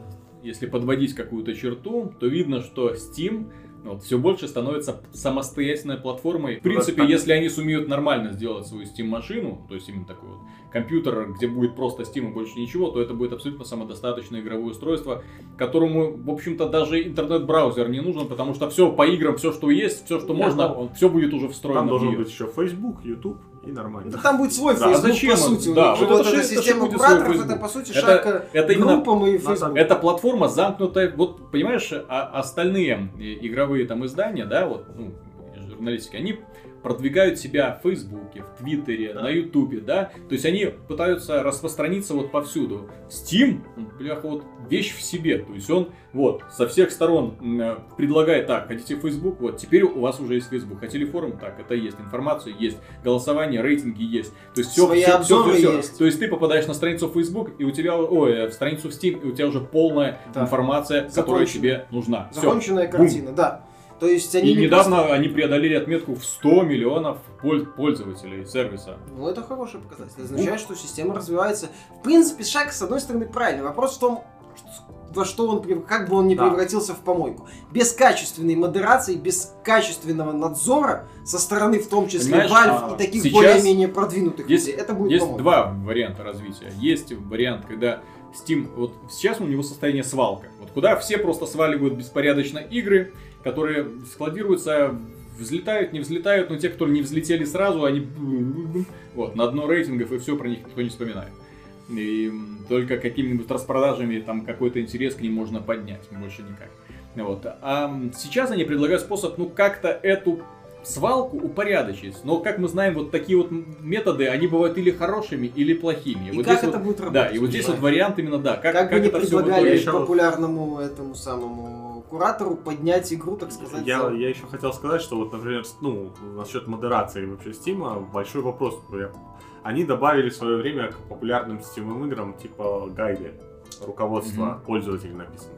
если подводить какую-то черту, то видно, что Steam ну, вот, все больше становится самостоятельной платформой. В принципе, так. если они сумеют нормально сделать свою Steam-машину, то есть именно такой вот компьютер, где будет просто Steam и больше ничего, то это будет абсолютно самодостаточное игровое устройство, которому, в общем-то, даже интернет-браузер не нужен, потому что все по играм, все, что есть, все, что можно, ну, он, все будет уже встроено Там должен быть еще Facebook, YouTube и нормально. Да там будет свой Да, Facebook, зачем по сути. Да, вот вот эта же система кураторов, это, по сути, Это- шаг это к именно- группам и Facebook. Это платформа замкнутая. Вот, понимаешь, а остальные игровые там издания, да, вот, ну, журналистики, они продвигают себя в Фейсбуке, в Твиттере, Да. на Ютубе, да, то есть они пытаются распространиться вот повсюду. Steam, ну, бляха, вот вещь в себе, то есть он вот со всех сторон э, предлагает так, хотите в Facebook, вот теперь у вас уже есть Facebook, хотели форум, так, это есть, информация есть, голосование, рейтинги есть, то есть все, Свои все, обзоры есть. То есть ты попадаешь на страницу Facebook, и у тебя, ой, э, в страницу в Steam, и у тебя уже полная Да. информация, которая Закончено. тебе нужна. Законченная картина, да. То есть они И не недавно они преодолели отметку в 100 миллионов польз- пользователей сервиса. Ну, это хороший показатель. Это означает, что система развивается. В принципе, шаг, с одной стороны, правильный. Вопрос в том, во что он, как бы он не Да. превратился в помойку. Без качественной модерации, без качественного надзора со стороны, в том числе, Понимаешь, Valve а, и таких более-менее продвинутых Есть, людей, это будет есть помойка. два варианта развития. Есть вариант, когда Steam, вот сейчас у него состояние свалка. Вот куда все просто сваливают беспорядочно игры, которые складируются, взлетают, не взлетают, но те, которые не взлетели сразу, они вот, на дно рейтингов, и все про них никто не вспоминает. И только какими-нибудь распродажами там какой-то интерес к ним можно поднять, больше никак. Вот. А сейчас они предлагают способ, ну, как-то эту свалку упорядочить. Но, как мы знаем, вот такие вот методы, они бывают или хорошими, или плохими. И вот как это вот- будет работать? Да, и вот здесь вот вариант именно, да, как, Как, бы не это в предлагали еще- популярному этому самому куратору поднять игру, так сказать. Я, за- я еще хотел сказать, что вот, например, ну, насчет модерации вообще Стима, большой вопрос. Они добавили в свое время к популярным Steam играм типа гайды, руководство Мгм. пользователей написано.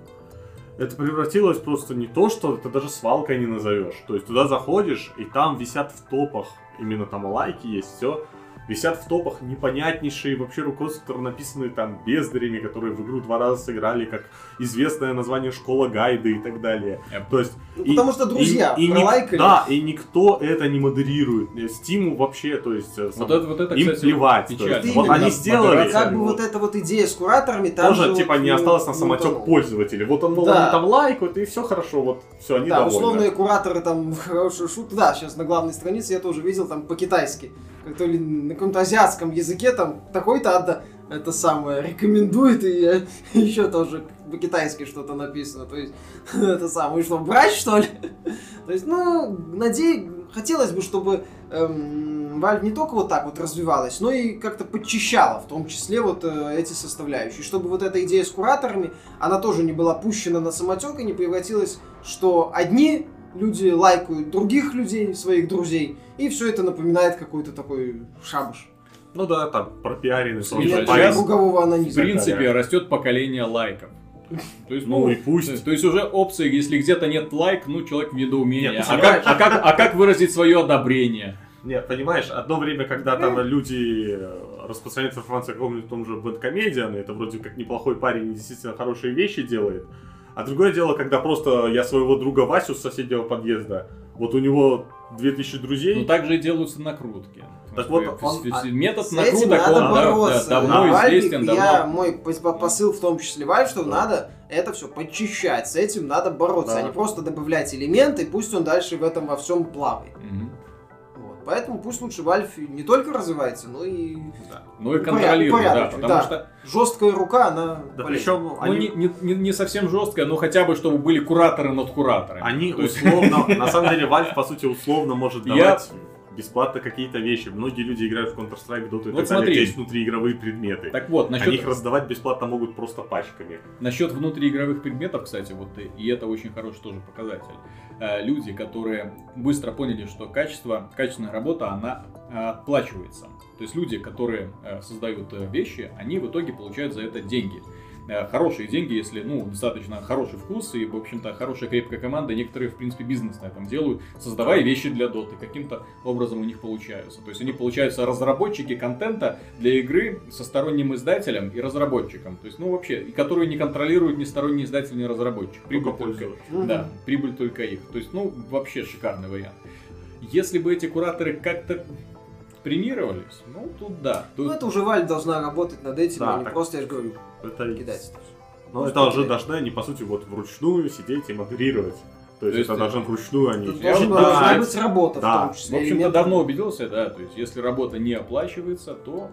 Это превратилось просто не то, что это даже свалкой не назовешь. То есть туда заходишь, и там висят в топах, именно там лайки есть, все. Висят в топах непонятнейшие вообще руководства, которые написаны там бездарями, которые в игру два раза сыграли, как известное название школа гайды и так далее. Я- То есть Ну, и- потому что друзья и, и ник- пролайкали. Да, и никто это не модерирует. Стиму вообще, то есть, э, Вот сам- это, вот это, им кстати, плевать. то печально. есть. Вот они сделали. Как бы вот эта вот идея с кураторами там тоже, же типа, вот, не осталось на самотек пользователей. Вот он, мол, Да. они там лайкают, и все хорошо, вот все, они Да, довольны. условные кураторы там хорошую шутку. Да, сейчас на главной странице я тоже видел там по-китайски. То ли на каком-то азиатском языке там такой-то отда это самое рекомендует и еще тоже по-китайски что-то написано. То есть это самое, что брать что ли? То есть, ну, надеюсь, хотелось бы, чтобы эм, Valve не только вот так вот развивалась, но и как-то подчищала, в том числе вот э, эти составляющие, чтобы вот эта идея с кураторами, она тоже не была пущена на самотек и не превратилась, что одни люди лайкают других людей, своих друзей, и все это напоминает какой-то такой шабаш. Ну да, там пропиаренный сейчас- парень. кругового В анонизма. принципе, растет поколение лайков. То есть, Ну ну, и пусть. То есть уже опции, если где-то нет лайк, ну человек в недоумении. Нет, а, как, понимаешь? а, как, а как выразить свое одобрение? Нет, понимаешь, одно время, когда там люди распространяют информацию о каком-нибудь том же Бэткомедиан, это вроде как неплохой парень действительно хорошие вещи делает. А другое дело, когда просто я своего друга Васю с соседнего подъезда, вот у него 2000 друзей, Ну так же и делаются накрутки. Так вот, он- а- метод С этим накруток, надо он да, да, бороться. давно Valve, известен, давно. Я, мой пос- по- посыл в том числе Valve, что надо это все подчищать, с этим надо бороться, Да. а не просто добавлять элементы, пусть он дальше в этом во всем плавает. Мгм. Поэтому пусть лучше Valve не только развивается, но и Ну и контролирует, да, потому да. что жесткая рука, она да причем ну, они, не, не, не- совсем жесткая, но хотя бы чтобы были кураторы над кураторами. они условно, на самом деле Valve по сути условно может давать бесплатно какие-то вещи. Многие люди играют в Counter-Strike, Dota и Вот так далее, смотри. где есть внутриигровые предметы. Так вот, Они насчет, их раздавать бесплатно могут просто пачками. насчет внутриигровых предметов, кстати, вот и, и это очень хороший тоже показатель. Э, Люди, которые быстро поняли, что качество, качественная работа, она э, оплачивается. То есть люди, которые э, создают э, вещи, они в итоге получают за это деньги. Э, Хорошие деньги, если, ну, достаточно хороший вкус и, в общем-то, хорошая крепкая команда. Некоторые, в принципе, бизнес на этом делают, создавая вещи для доты. Каким-то образом у них получаются. То есть они получаются разработчики контента для игры со сторонним издателем и разработчиком. То есть, ну, вообще, и которые не контролируют ни сторонний издатель, ни разработчик. Прибыль Только только. Мгм. да, прибыль только их. То есть, ну, вообще шикарный вариант. Если бы эти кураторы как-то премировались, ну, тут да. Тут... Ну, это уже Валь должна работать над этим, Да, а не так. просто, я же говорю, Это кидать. Ну, это уже должны они, по сути, вот вручную сидеть и модерировать. То есть, То есть это должны вручную они Тут должен- должна это- быть работа да. в том В числе. общем-то, элемент- давно убедился, да, то есть, если работа не оплачивается, то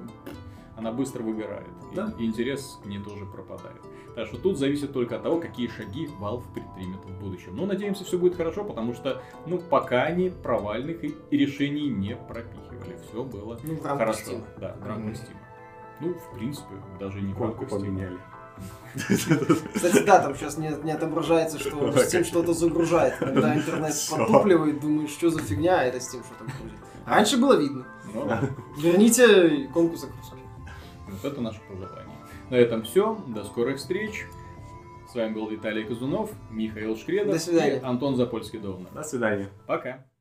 она быстро выгорает. И- Да. И, интерес к ней тоже пропадает. Так что тут зависит только от того, какие шаги Valve предпримет в будущем. Но надеемся, все будет хорошо, потому что, ну, пока они провальных и решений не пропихивали. Все было Ну, в рамках хорошо. Steam. Да, в рамках Мгм. Steam. Ну, в принципе, даже не Steam. поменяли. Кстати, да, там сейчас не, не отображается, что Steam что-то загружает. Когда интернет Всё. потупливает, думаешь, что за фигня, а это Steam что-то грузит. Раньше было видно. Ну, да. Верните иконку загрузки. Вот это наше пожелание. На этом все. До скорых встреч. С вами был Виталий Казунов, Михаил Шкредов До свидания. и Антон Запольский-Довна. До свидания. Пока.